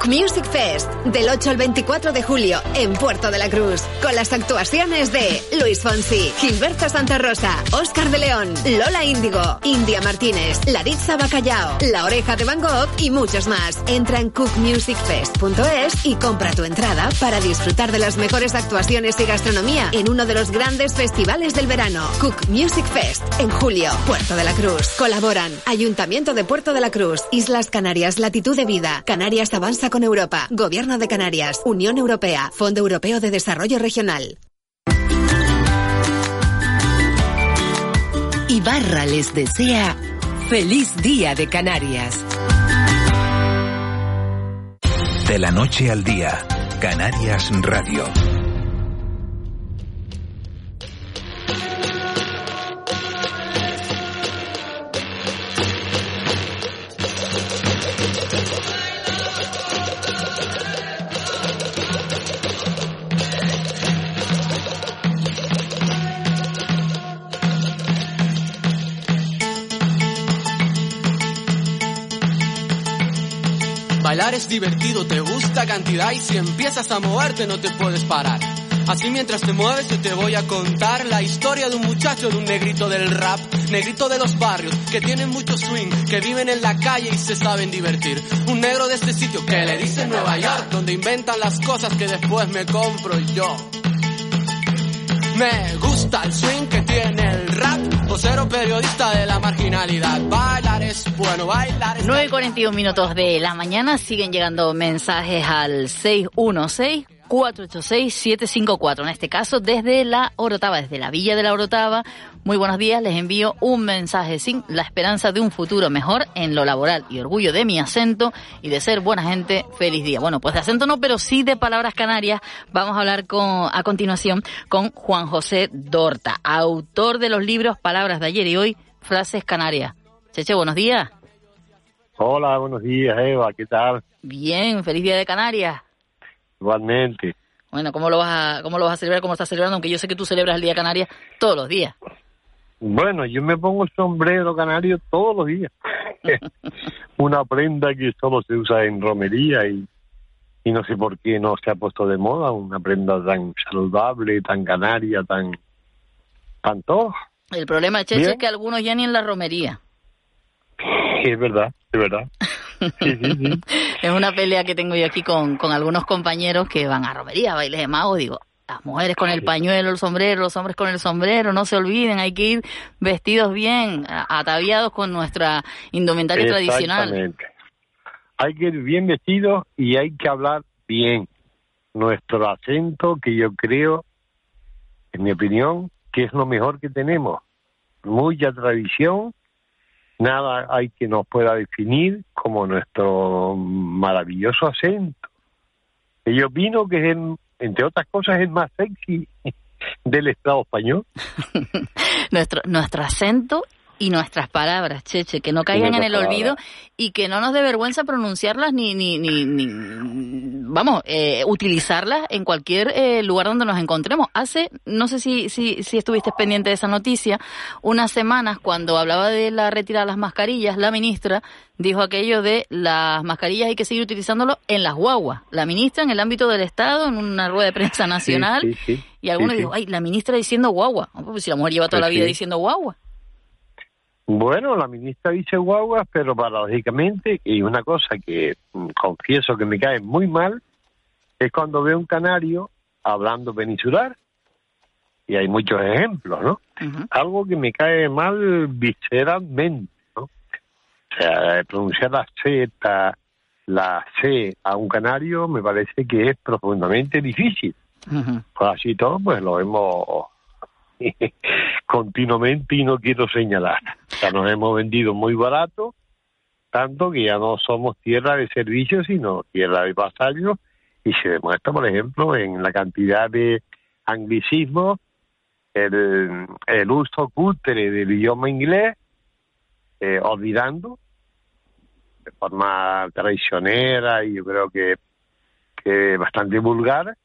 Cook Music Fest, del 8 al 24 de julio, en Puerto de la Cruz, con las actuaciones de Luis Fonsi, Gilberto Santa Rosa, Oscar de León, Lola Índigo, India Martínez, Laritza Bacallao, La Oreja de Van Gogh y muchos más. Entra en cookmusicfest.es y compra tu entrada para disfrutar de las mejores actuaciones y gastronomía en uno de los grandes festivales del verano. Cook Music Fest, en julio, Puerto de la Cruz. Colaboran Ayuntamiento de Puerto de la Cruz, Islas Canarias, Latitud de Vida, Canarias Avanza con Europa, Gobierno de Canarias, Unión Europea, Fondo Europeo de Desarrollo Regional. Ibarra les desea feliz día de Canarias. De la noche al día, Canarias Radio. Es divertido, te gusta cantidad y si empiezas a moverte no te puedes parar. Así mientras te mueves yo te voy a contar la historia de un muchacho, de un negrito del rap, negrito de los barrios, que tienen mucho swing, que viven en la calle y se saben divertir. Un negro de este sitio que le dicen Nueva York, donde inventan las cosas que después me compro yo. Me gusta el swing que tiene vocero periodista de la marginalidad. Bailar es bueno, bailar es... 9 y 41 minutos de la mañana siguen llegando mensajes al 616 486-754. En este caso, desde la Orotava, desde la Villa de la Orotava. Muy buenos días, les envío un mensaje sin la esperanza de un futuro mejor en lo laboral y orgullo de mi acento y de ser buena gente. Feliz día. Bueno, pues de acento no, pero sí de palabras canarias. Vamos a hablar con, a continuación con Juan José Dorta, autor de los libros Palabras de ayer y hoy, Frases Canarias. Cheche, buenos días. Hola, buenos días, Eva, ¿qué tal? Bien, feliz día de Canarias. Igualmente. Bueno, ¿cómo lo vas a, cómo lo vas a celebrar? ¿Cómo estás celebrando? Aunque yo sé que tú celebras el Día Canarias todos los días. Bueno, yo me pongo el sombrero canario todos los días. Una prenda que solo se usa en romería y, y no sé por qué no se ha puesto de moda. Una prenda tan saludable, tan canaria, tan... tan todo. El problema, Cheche, Bien. es que algunos ya ni en la romería. Es verdad, es verdad. Sí, sí, sí. Es una pelea que tengo yo aquí con, con algunos compañeros que van a romería, bailes de mago. Digo, las mujeres con el pañuelo, el sombrero, los hombres con el sombrero, no se olviden, hay que ir vestidos bien, ataviados con nuestra indumentaria tradicional. Hay que ir bien vestidos y hay que hablar bien. Nuestro acento, que yo creo, en mi opinión, que es lo mejor que tenemos. Mucha tradición, nada hay que nos pueda definir como nuestro maravilloso acento. Yo opino que es, entre otras cosas, el más sexy del Estado español. nuestro, nuestro acento y nuestras palabras, Cheche, que no caigan en el olvido y que no nos dé vergüenza pronunciarlas ni, ni, ni, ni vamos, eh, utilizarlas en cualquier eh, lugar donde nos encontremos. Hace, no sé si, si, si estuviste pendiente de esa noticia, unas semanas cuando hablaba de la retirada de las mascarillas, la ministra dijo aquello de las mascarillas hay que seguir utilizándolo en las guaguas. La ministra en el ámbito del Estado, en una rueda de prensa nacional, Sí, sí, sí. y algunos dijo, ay, la ministra diciendo guagua. Oh, pues si la mujer lleva toda Pues la vida diciendo guagua. Bueno, la ministra dice guaguas, pero paradójicamente, y una cosa que mm, confieso que me cae muy mal, es cuando veo un canario hablando peninsular. Y hay muchos ejemplos, ¿no? Algo que me cae mal visceralmente, ¿no? O sea, pronunciar la Z, la C a un canario me parece que es profundamente difícil. Pues así todo, pues lo hemos continuamente y no quiero señalar. O sea, nos hemos vendido muy barato, tanto que ya no somos tierra de servicios, sino tierra de vasallos, y se demuestra, por ejemplo, en la cantidad de anglicismos, el, el uso cutre del idioma inglés, eh, olvidando de forma traicionera y yo creo que, que bastante vulgar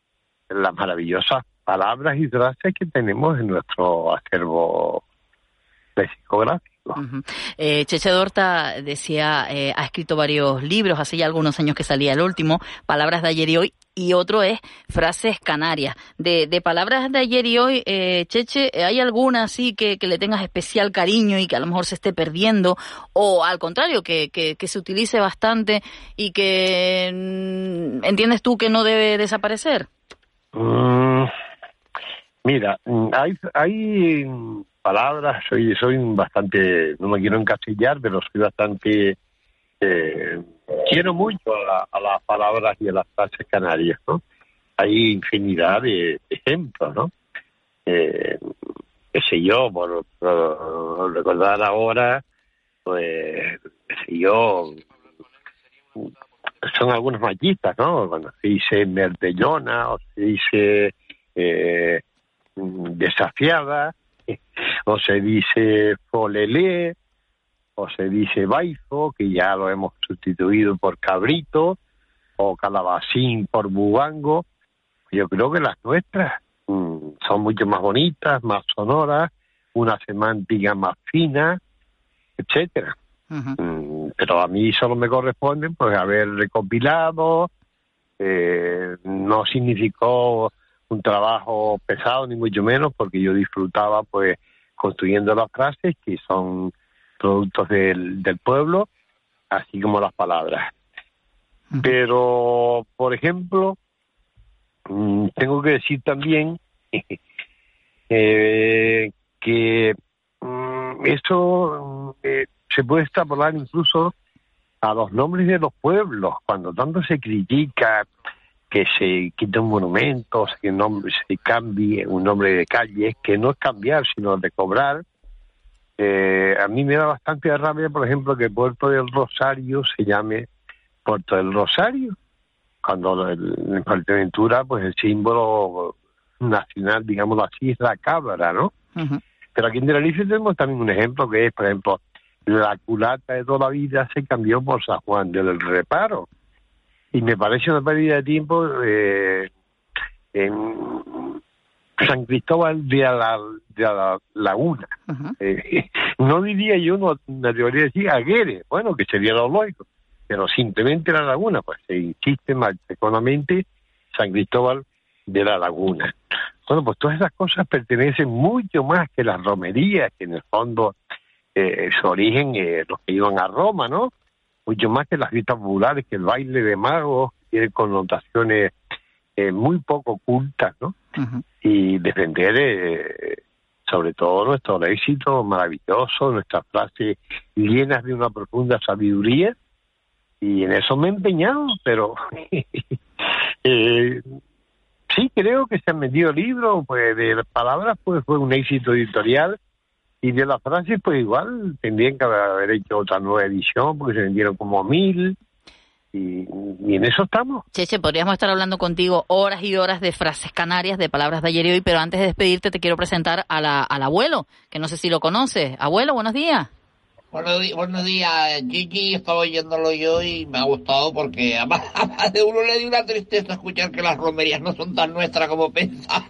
las maravillosas palabras y frases que tenemos en nuestro acervo lexicográfico. Eh, Cheche Dorta decía, eh, ha escrito varios libros, hace ya algunos años que salía el último, Palabras de ayer y hoy, y otro es Frases Canarias. De, de Palabras de ayer y hoy, eh, Cheche, ¿hay alguna así que, que, le tengas especial cariño y que a lo mejor se esté perdiendo? O al contrario, que, que, que se utilice bastante y que mm, entiendes tú que no debe desaparecer? Mm, mira, mm, hay, hay palabras, soy, soy bastante, no me quiero encastillar, pero soy bastante, eh, quiero mucho a, las palabras y a las frases canarias, ¿no? Hay infinidad de ejemplos, ¿no? Eh, qué sé yo, por, recordar ahora, pues, qué sé yo, son algunos machistas, ¿no? Cuando se dice merdellona o se dice eh, desafiada, o se dice folelé, o se dice baizo, que ya lo hemos sustituido por cabrito, o calabacín por bubango. Yo creo que las nuestras mm, son mucho más bonitas, más sonoras, una semántica más fina, etcétera. Mm, pero a mí solo me corresponde pues haber recopilado, eh, no significó un trabajo pesado ni mucho menos porque yo disfrutaba pues construyendo las frases que son productos del, del pueblo así como las palabras. Pero por ejemplo mm, tengo que decir también eh, que mm, esto eh, se puede extrapolar incluso a los nombres de los pueblos cuando tanto se critica que se quite un monumento, que nombre, se cambie un nombre de calle, que no es cambiar, sino recobrar. Eh, a mí me da bastante rabia, por ejemplo, que Puerto del Rosario se llame Puerto del Rosario, cuando en Fuerteventura, pues el símbolo nacional, digamos así, es la cabra, ¿no? Pero aquí en Tenerife tenemos también un ejemplo que es, por ejemplo, la culata de toda la vida se cambió por San Juan del Reparo y me parece una pérdida de tiempo eh, en San Cristóbal de la, de la Laguna. Eh, no diría yo una, una teoría de decir Aguere, bueno, que sería lo lógico, pero simplemente la Laguna, pues se insiste más económicamente San Cristóbal de la Laguna. Bueno, pues todas esas cosas pertenecen mucho más que las romerías, que en el fondo eh, su origen, eh, los que iban a Roma, ¿no? Mucho más que las fiestas populares, que el baile de magos tiene connotaciones eh, muy poco ocultas, ¿no? Y defender eh, sobre todo nuestro éxito maravilloso, nuestras frases llenas de una profunda sabiduría, y en eso me he empeñado, pero eh, sí creo que se han vendido libros, pues de palabras pues fue un éxito editorial y de las frases, pues igual tendrían que haber hecho otra nueva edición, porque se vendieron como mil. Y, en eso estamos. Cheche, podríamos estar hablando contigo horas y horas de frases canarias, de palabras de ayer y hoy, pero antes de despedirte te quiero presentar a la, al abuelo, que no sé si lo conoces. Abuelo, buenos días. Buenos, días, Gigi. Estaba oyéndolo yo y me ha gustado porque a más, de uno le dio una tristeza escuchar que las romerías no son tan nuestras como pensaba.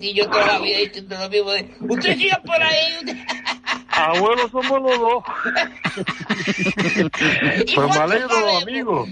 y yo toda la vida diciendo lo mismo de, usted sigue por ahí. Abuelo, somos los dos. pues me alegro, amigo.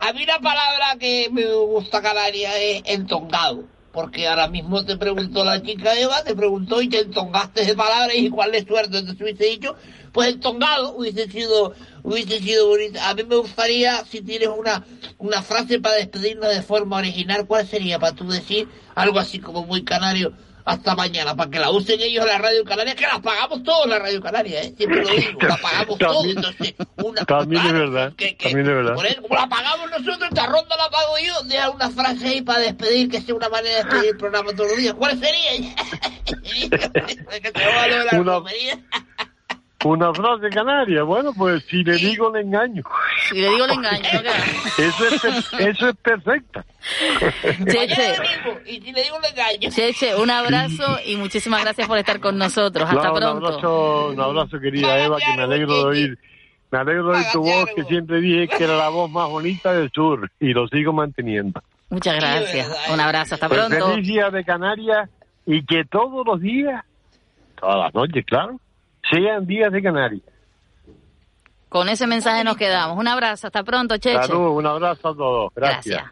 A mí la palabra que me gusta Canaria es entongado porque ahora mismo te preguntó la chica Eva, te preguntó y te entongaste de palabras y cuál es suerte, entonces hubiese dicho, pues entongado hubiese sido, hubiese sido bonito. A mí me gustaría, si tienes una, una frase para despedirnos de forma original, ¿cuál sería para tú decir algo así como muy canario? Hasta mañana, para que la usen ellos en la Radio Canaria, que la pagamos todos la Radio Canaria, ¿eh? Siempre lo digo, la pagamos todos. Entonces, una, También es verdad. que- que- También es verdad. por eso, como la pagamos nosotros, esta ronda la pago yo, deja una frase ahí para despedir, que sea una manera de despedir el programa todos los días. ¿Cuál sería? que te Una-. Una frase canaria. Bueno, pues si le digo le engaño. Si le digo le engaño. Eso es, eso es perfecta. Cheche, Y si le digo le engaño. Cheche, un abrazo y muchísimas gracias por estar con nosotros. Hasta No, un pronto. abrazo, un abrazo querida Eva, que me alegro de oír. Me alegro de oír tu voz, que siempre dije que era la voz más bonita del sur, y lo sigo manteniendo. Muchas gracias. Un abrazo, hasta Pues pronto. feliz día de Canarias y que todos los días, todas las noches, claro, sean días de Canarias. Con ese mensaje nos quedamos. Un abrazo, hasta pronto, Cheche. Salud, un abrazo a todos. Gracias.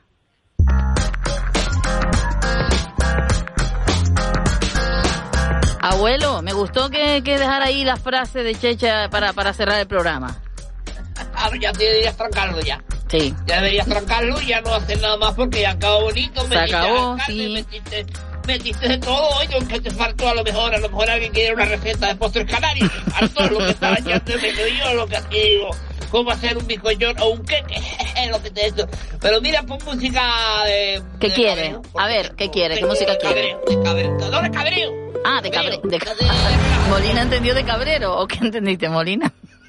Abuelo, me gustó que, que dejara ahí la frase de Checha para, para cerrar el programa. Ah, ya te deberías trancarlo ya. Sí. Ya deberías trancarlo y ya no hacer nada más porque ya acabó bonito. Se metiste acabó, sí. Metiste, metiste de todo hoy, aunque te faltó a lo mejor, a lo mejor alguien quiere una receta de postres canarios. Faltó lo que estaba echando de medio yo, lo que así digo, cómo hacer un bizcochón o un queque, lo que te esto. Pero mira, pon música de... ¿Qué de quiere? cabreo, A ver, ¿qué quiere? ¿Qué música quiere? De cabreo, no, de cabreo. Ah, de cabrero. ¿Molina entendió de cabrero o qué entendiste, Molina?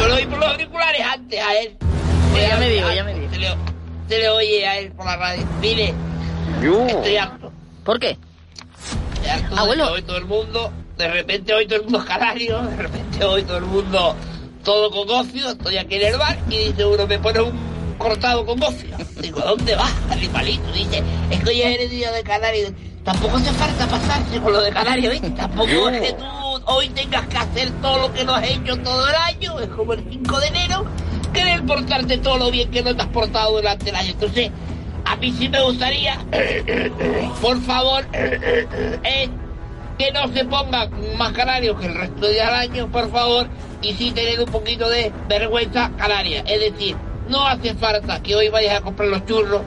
Yo lo oí por los auriculares antes a él. Sí, ya me digo, ya me digo. Se le, se le oye a él por la radio. Mire, estoy harto. ¿Por qué? Estoy harto de Abuelo. que hoy todo el mundo, de repente hoy todo el mundo es canario, de repente hoy todo el mundo todo con gofio, estoy aquí en el bar y dice uno, me pone un cortado con gofio. Digo, ¿dónde vas, animalito? Dice, es que hoy es el día de Canarias. Tampoco hace falta pasarse con lo de Canarias, ¿viste? Tampoco es que tú hoy tengas que hacer todo lo que no has hecho todo el año, es como el 5 de enero, querer portarte todo lo bien que no te has portado durante el año. Entonces, a mí sí me gustaría, por favor, eh, que no se pongan más canarios que el resto del año, por favor, y sí tener un poquito de vergüenza canaria. Es decir, no hace falta que hoy vayas a comprar los churros,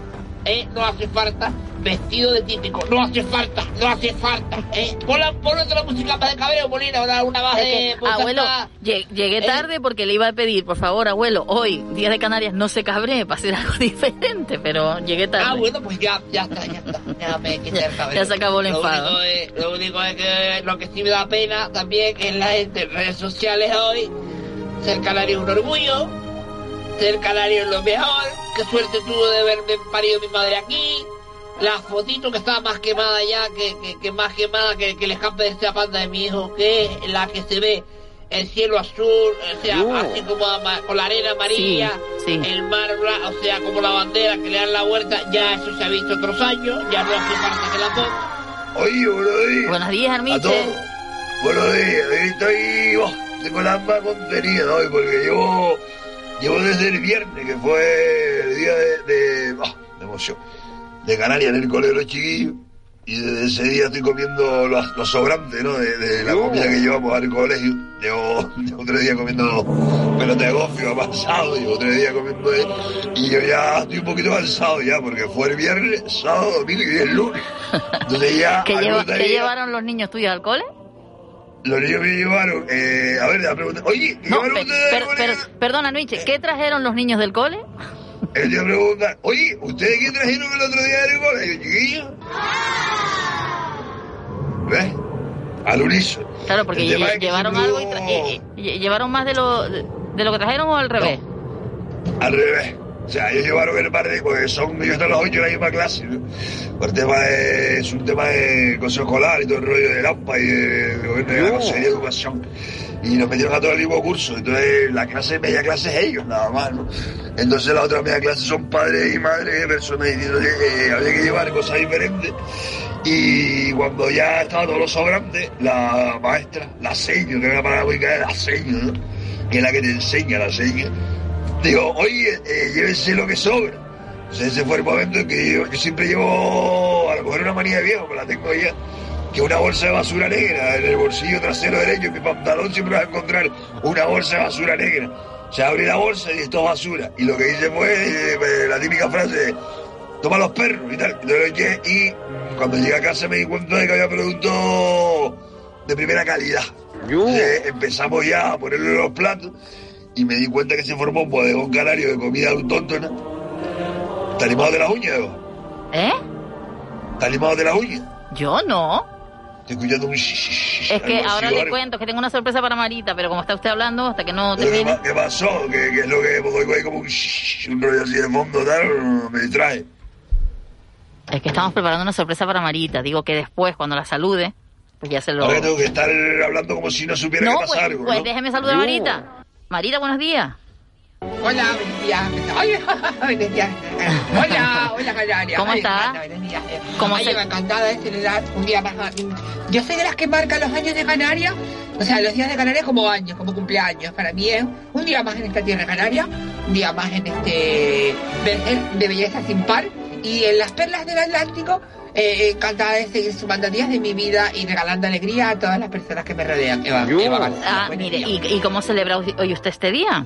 ¿eh? no hace falta vestido de típico, no hace falta, no hace falta. ¿eh? Ponla, ponle otra música más de cabreo, Molina, ahora una más Es de... pues, abuelo, hasta- lle- llegué ¿Eh? tarde porque le iba a pedir, por favor, abuelo, hoy, Día de Canarias, no se cabree para hacer algo diferente, pero llegué tarde. Ah, bueno, pues ya, ya está, ya está. Ya me quité el. Ya se acabó el Lo enfado. único es- lo único es que lo que sí me da pena también que la gente en redes sociales hoy, ser canario es un orgullo, ser canario es lo mejor, qué suerte tuvo de haberme parido mi madre aquí, la fotito que está más quemada ya, que, que, que más quemada que, que el escape de esta panda de mi hijo, que es la que se ve el cielo azul, o sea, Uh. así como ama- con la arena amarilla, Sí, sí. el mar, bla- o sea, como la bandera que le dan la vuelta, ya eso se ha visto otros años, ya no hace falta que la ponga. Oye, buenos días. Buenos días, A Armiche. todos. Buenos días. Estoy, oh, tengo la más contenida hoy porque llevo, llevo desde el viernes, que fue el día de, de, oh, de emoción, de Canarias en el colegio de los chiquillos. Y desde ese día estoy comiendo los, los sobrantes, ¿no? De, de la comida que llevamos al colegio. Llevo, llevo tres días comiendo pelota de gofio avanzado, llevo tres días comiendo de- Y yo ya estoy un poquito cansado ya, porque fue el viernes, sábado, domingo y el lunes. Entonces ya... ¿Qué, lleva- llevaron los niños tuyos al cole? los niños me llevaron, eh, a ver, la pregunta, oye, ¿qué No, llevaron per- perdona, Armiche, ¿qué trajeron los niños del cole? Él te pregunta, oye, ¿ustedes qué trajeron el otro día del colegio, chiquillos? ¿Ves? Al unísono. Claro, porque lle- llevaron algo y, tra- y- y- y- llevaron más de lo, de, de lo que trajeron o al revés. Al revés. O sea, ellos llevaron el par de, porque son, ellos están los ocho en la misma clase, ¿no? Por el tema de, es un tema de consejo escolar y todo el rollo del AMPA y del gobierno de la Consejería de Educación. Y nos metieron a todo el mismo curso. Entonces, la clase, media clase es ellos, nada más, ¿no? Entonces, la otra media clase son padres y madres de personas diciendo que había que llevar cosas diferentes. Y cuando ya estaba todo lo sobrante, la maestra, la seño, que era palabra muy cara, la seño, ¿no? Que es la que te enseña, la seño. Digo, oye, eh, llévense lo que sobra. O sea, ese fue el momento en que yo, yo siempre llevo, a lo mejor una manía de viejo, pero la tengo ya, que una bolsa de basura negra en el bolsillo trasero derecho de mi pantalón siempre vas a encontrar una bolsa de basura negra. O sea, abre la bolsa y esto es basura. Y lo que hice fue eh, la típica frase, toma los perros y tal. Entonces, y cuando llegué a casa me di cuenta de que había producto de primera calidad. Entonces, empezamos ya a ponerle los platos y me di cuenta que se formó un bodegón canario de comida autóctona. ¿Está limado de las uñas? ¿Eh? ¿Está limado de las uñas? Yo no. Estoy escuchando un shh, Es que ahora le cuento que tengo una sorpresa para Marita, pero como está usted hablando, hasta que no ¿Pero ¿Qué, pasó? ¿Qué, qué es lo que ahí como un, shh, un rollo así de fondo, tal? Me distrae. Es que estamos preparando una sorpresa para Marita. Digo que después, cuando la salude, pues ya se lo. Ahora tengo que estar hablando como si no supiera No, que pasa pues, algo, pues déjeme saludar a Marita. Marita, buenos días. Hola, buenos días. Ay, buenos días. Hola, hola, Canaria. ¿Cómo Ay, está? Ana, buenos días. ¿Cómo Ay, se- encantada de celebrar un día más. Yo soy de las que marca los años de Canarias, o sea, los días de Canarias como años, como cumpleaños. Para mí es un día más en esta tierra canaria, un día más en este de belleza sin par. Y en las perlas del Atlántico, eh, encantada de seguir sumando días de mi vida y regalando alegría a todas las personas que me rodean. Eva, Eva García, Ah, mire. ¿y, y cómo celebra hoy hoy usted este día?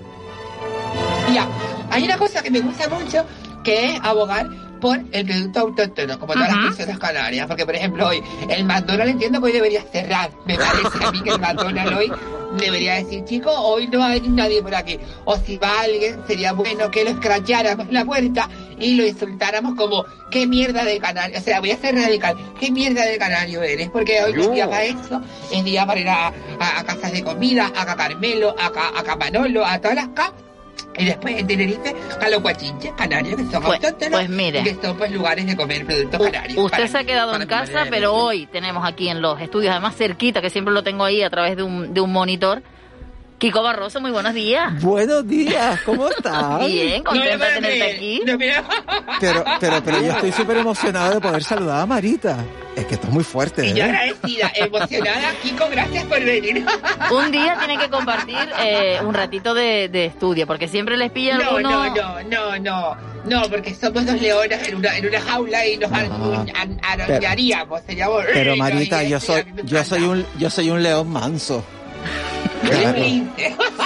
Mira, hay una cosa que me gusta mucho que es abogar por el producto autóctono, como todas Ajá. las personas canarias. Porque, por ejemplo, hoy el McDonald's entiendo que hoy debería cerrar. Me parece a mí que el McDonald's hoy debería decir, chicos, hoy no va a venir nadie por aquí. O si va alguien, sería bueno que lo escracháramos en la puerta y lo insultáramos como, qué mierda de canario. O sea, voy a ser radical, qué mierda de canario eres. Porque hoy es día para eso, es día para ir a, a- a casas de comida, a Cacarmelo, a, a Camanolo, a todas las casas. Y después en Tenerife, a los guachinches canarios, que son Pues- autóctonos, pues mire. que son pues lugares de comer productos canarios. Usted Para se ha quedado en casa, pero hoy tenemos aquí en los estudios, además cerquita, que siempre lo tengo ahí a través de un, de un monitor. Kiko Barroso, muy buenos días. Buenos días, ¿cómo estás? Bien, contenta de tenerte aquí. Pero, pero, pero yo estoy súper emocionado de poder saludar a Marita. Es que esto es muy fuerte, Y yo ¿eh? agradecida, emocionada, Kiko, gracias por venir. Un día tienen que compartir eh, un ratito de, de estudio, porque siempre les pilla No, alguno... no, no, no, no, no, porque somos dos leones en una, en una jaula y nos ar- an- arañaríamos. Pero y Marita, yo soy, yo soy un, yo soy un león manso. Claro.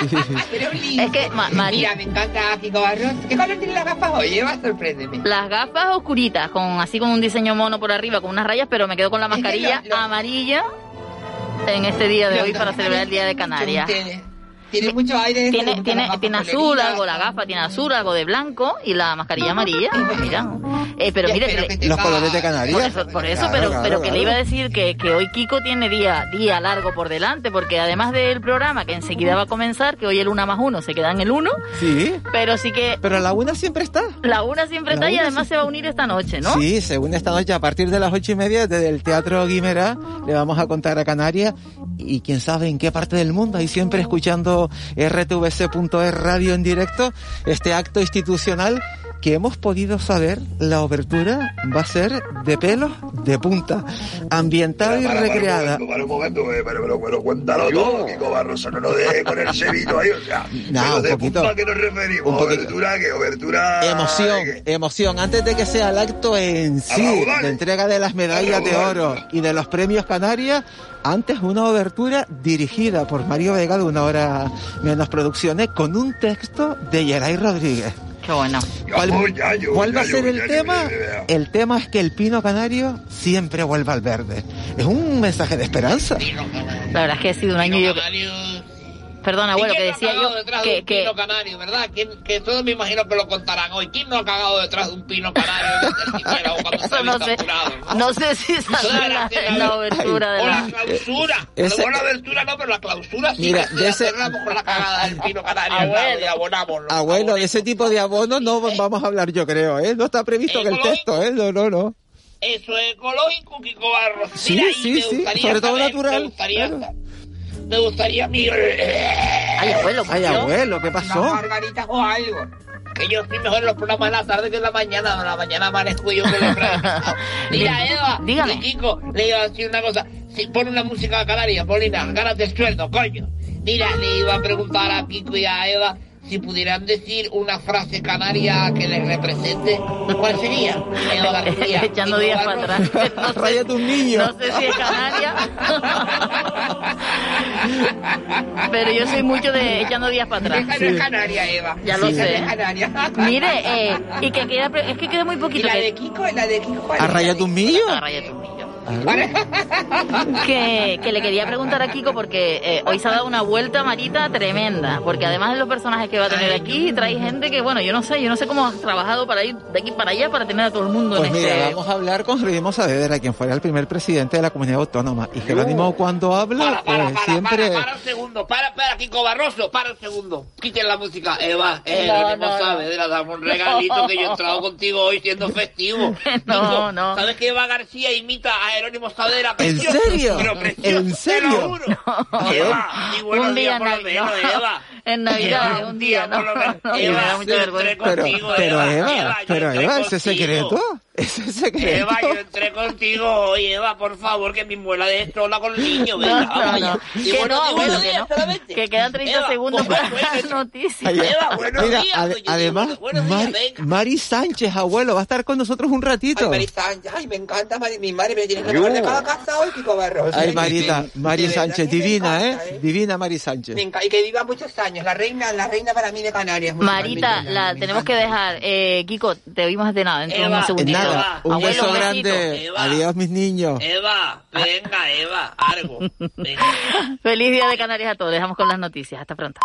Es que, Ma- Mari- Mira, me encanta Kiko Barros. ¿Qué color tienen las gafas hoy, Eva? Sorpréndeme. Las gafas oscuritas, con así con un diseño mono por arriba, con unas rayas, pero me quedo con la Es que mascarilla lo- lo- amarilla en este día de hoy para celebrar el Día de Canarias. Tiene mucho aire. Tiene, tiene, tiene azul, algo la gafa tiene azul, algo de blanco y la mascarilla amarilla. Mira. Eh, pero mire, le- Los colores de por Canarias. eso, por eso, Claro, pero, claro, pero que le claro. iba a decir que, que hoy Kiko tiene día, día largo por delante, porque además del programa que enseguida va a comenzar, que hoy el una más uno se queda en el uno, Sí. pero sí que Pero la una siempre está. la una siempre La está y además se va a unir esta noche, ¿no? Sí, según esta noche, a partir de las ocho y media, desde el Teatro Guimerá, le vamos a contar a Canarias y quién sabe en qué parte del mundo, y siempre escuchando rtvc.es radio en directo, este acto institucional que hemos podido saber, la obertura va a ser de pelos de punta, ambientada y Para, recreada. Para un momento, para un momento, eh, pero, pero, pero cuéntalo todo, Kiko Barroso, no nos deje con el cebito ahí, o sea, No, pero un de poquito. punta a qué nos referimos, Un obertura, que obertura... Emoción, emoción. Antes de que sea el acto en sí, de entrega de las medallas de oro y de los premios Canarias, antes una obertura dirigida por Mario Vega de una hora menos producciones con un texto de Yeray Rodríguez. Qué bueno. ¿Cuál, Vamos, ya, yo, cuál va a ser yo, el tema? El tema es que el pino canario siempre vuelva al verde. Es un mensaje de esperanza. La verdad es que ha sido un año yo... Perdón, abuelo, ¿Y que quién decía no ha yo cagado detrás de que... un que pino canario, ¿verdad? ¿Quién, que todos me imagino que lo contarán hoy. ¿Quién no ha cagado detrás de un pino canario? desde siquiera, o cuando se Eso no sé, ¿no? no sé si en la, la obertura de O la... la clausura. Ese- Luego la abertura no, pero la clausura sí. Mira, que de ese- cerramos con la cagada del pino canario. Abuelo. y abonamos. ¿no? Abuelo, de ese tipo de abono no vamos a hablar, yo creo, ¿eh? No está previsto en el texto, ¿eh? No, no, no. Eso es ecológico, Kiko Barros. Sí, Mira, y sí, me sí, gustaría sobre todo saber, natural, Me gustaría, claro. Me gustaría a mí... Ay, abuelo, Ay, ¿yo? abuelo, ¿qué pasó? margaritas o algo. Que yo soy mejor en los programas de la tarde que en la mañana. En la mañana amanezco yo los Mira, Eva, Dígame. y Kiko, le iba a decir una cosa. Si pone una música canaria, Paulina, ganas del sueldo, coño. Mira, le iba a preguntar a Kiko y a Eva si pudieran decir una frase canaria que les represente, ¿cuál sería? García. Echando días para atrás. No sé, un niño. no sé si es canaria. Pero yo soy mucho de echando días para atrás. Esa no es canaria, Eva. Ya lo Esa sé. no es canaria. Mire, eh, y que queda, es que queda muy ¿Y poquito. la que- de Kiko? ¿La de Kiko? es? ¿Arrayate un millo? Un millo. que, que le quería preguntar a Kiko porque eh, hoy se ha dado una vuelta Marita tremenda, porque además de los personajes que va a tener aquí, trae gente que, bueno, yo no sé, yo no sé cómo has trabajado para ir de aquí para allá para tener a todo el mundo Pues en mira, este... vamos a hablar con Jerónimo Saavedra, quien fuera el primer presidente de la comunidad autónoma. Y Jerónimo cuando habla, pues siempre... Para un segundo, para, para, Kiko Barroso, para un segundo. Quiten la música. Eva, eh, No, Jerónimo no, no. Saavedra, dame un regalito que yo he entrado contigo hoy siendo festivo. No, Kiko, no. ¿Sabes que Eva García imita a Jerónimo? ¿En serio? Pero precioso, ¿En te lo serio? Eva, y buenos un día días por lo en menos, Navidad, Eva. en Navidad, Eva, un día, no, Eva, yo entré Pero, contigo, pero Eva, Eva, Eva, yo pero Eva, ese contigo. Secreto. Eva, yo entré contigo hoy, Eva, por favor, que mi muela de esto habla con el niño, venga, No, no, vamos no. Y Que bueno, no, que días no. solamente. Que quedan 30 Eva, segundos pues, para bueno, las noticias. Eva, buenos Mira, días, yo además, buenos días, Mari, venga. Mari Sánchez, abuelo, va a estar con nosotros un ratito. Ay, Mari Sánchez, ay, me encanta Mari- mi madre, me tiene que hablar de cada casa hoy, Kiko Barroso. Ay, Marita, Mari Sánchez, que divina, encanta, ¿eh? Divina Mari Sánchez. Me y que viva muchos años, la reina, la reina para mí de Canarias. Marita, la tenemos que dejar. Eh, Kiko, te vimos de nada, dentro de Eva, unos Eh, segunditos. Un Abuelo, beso grande. Eva. Adiós, mis niños. Eva, venga, Eva, algo. Venga. Feliz día de Canarias a todos. Dejamos con las noticias. Hasta pronto.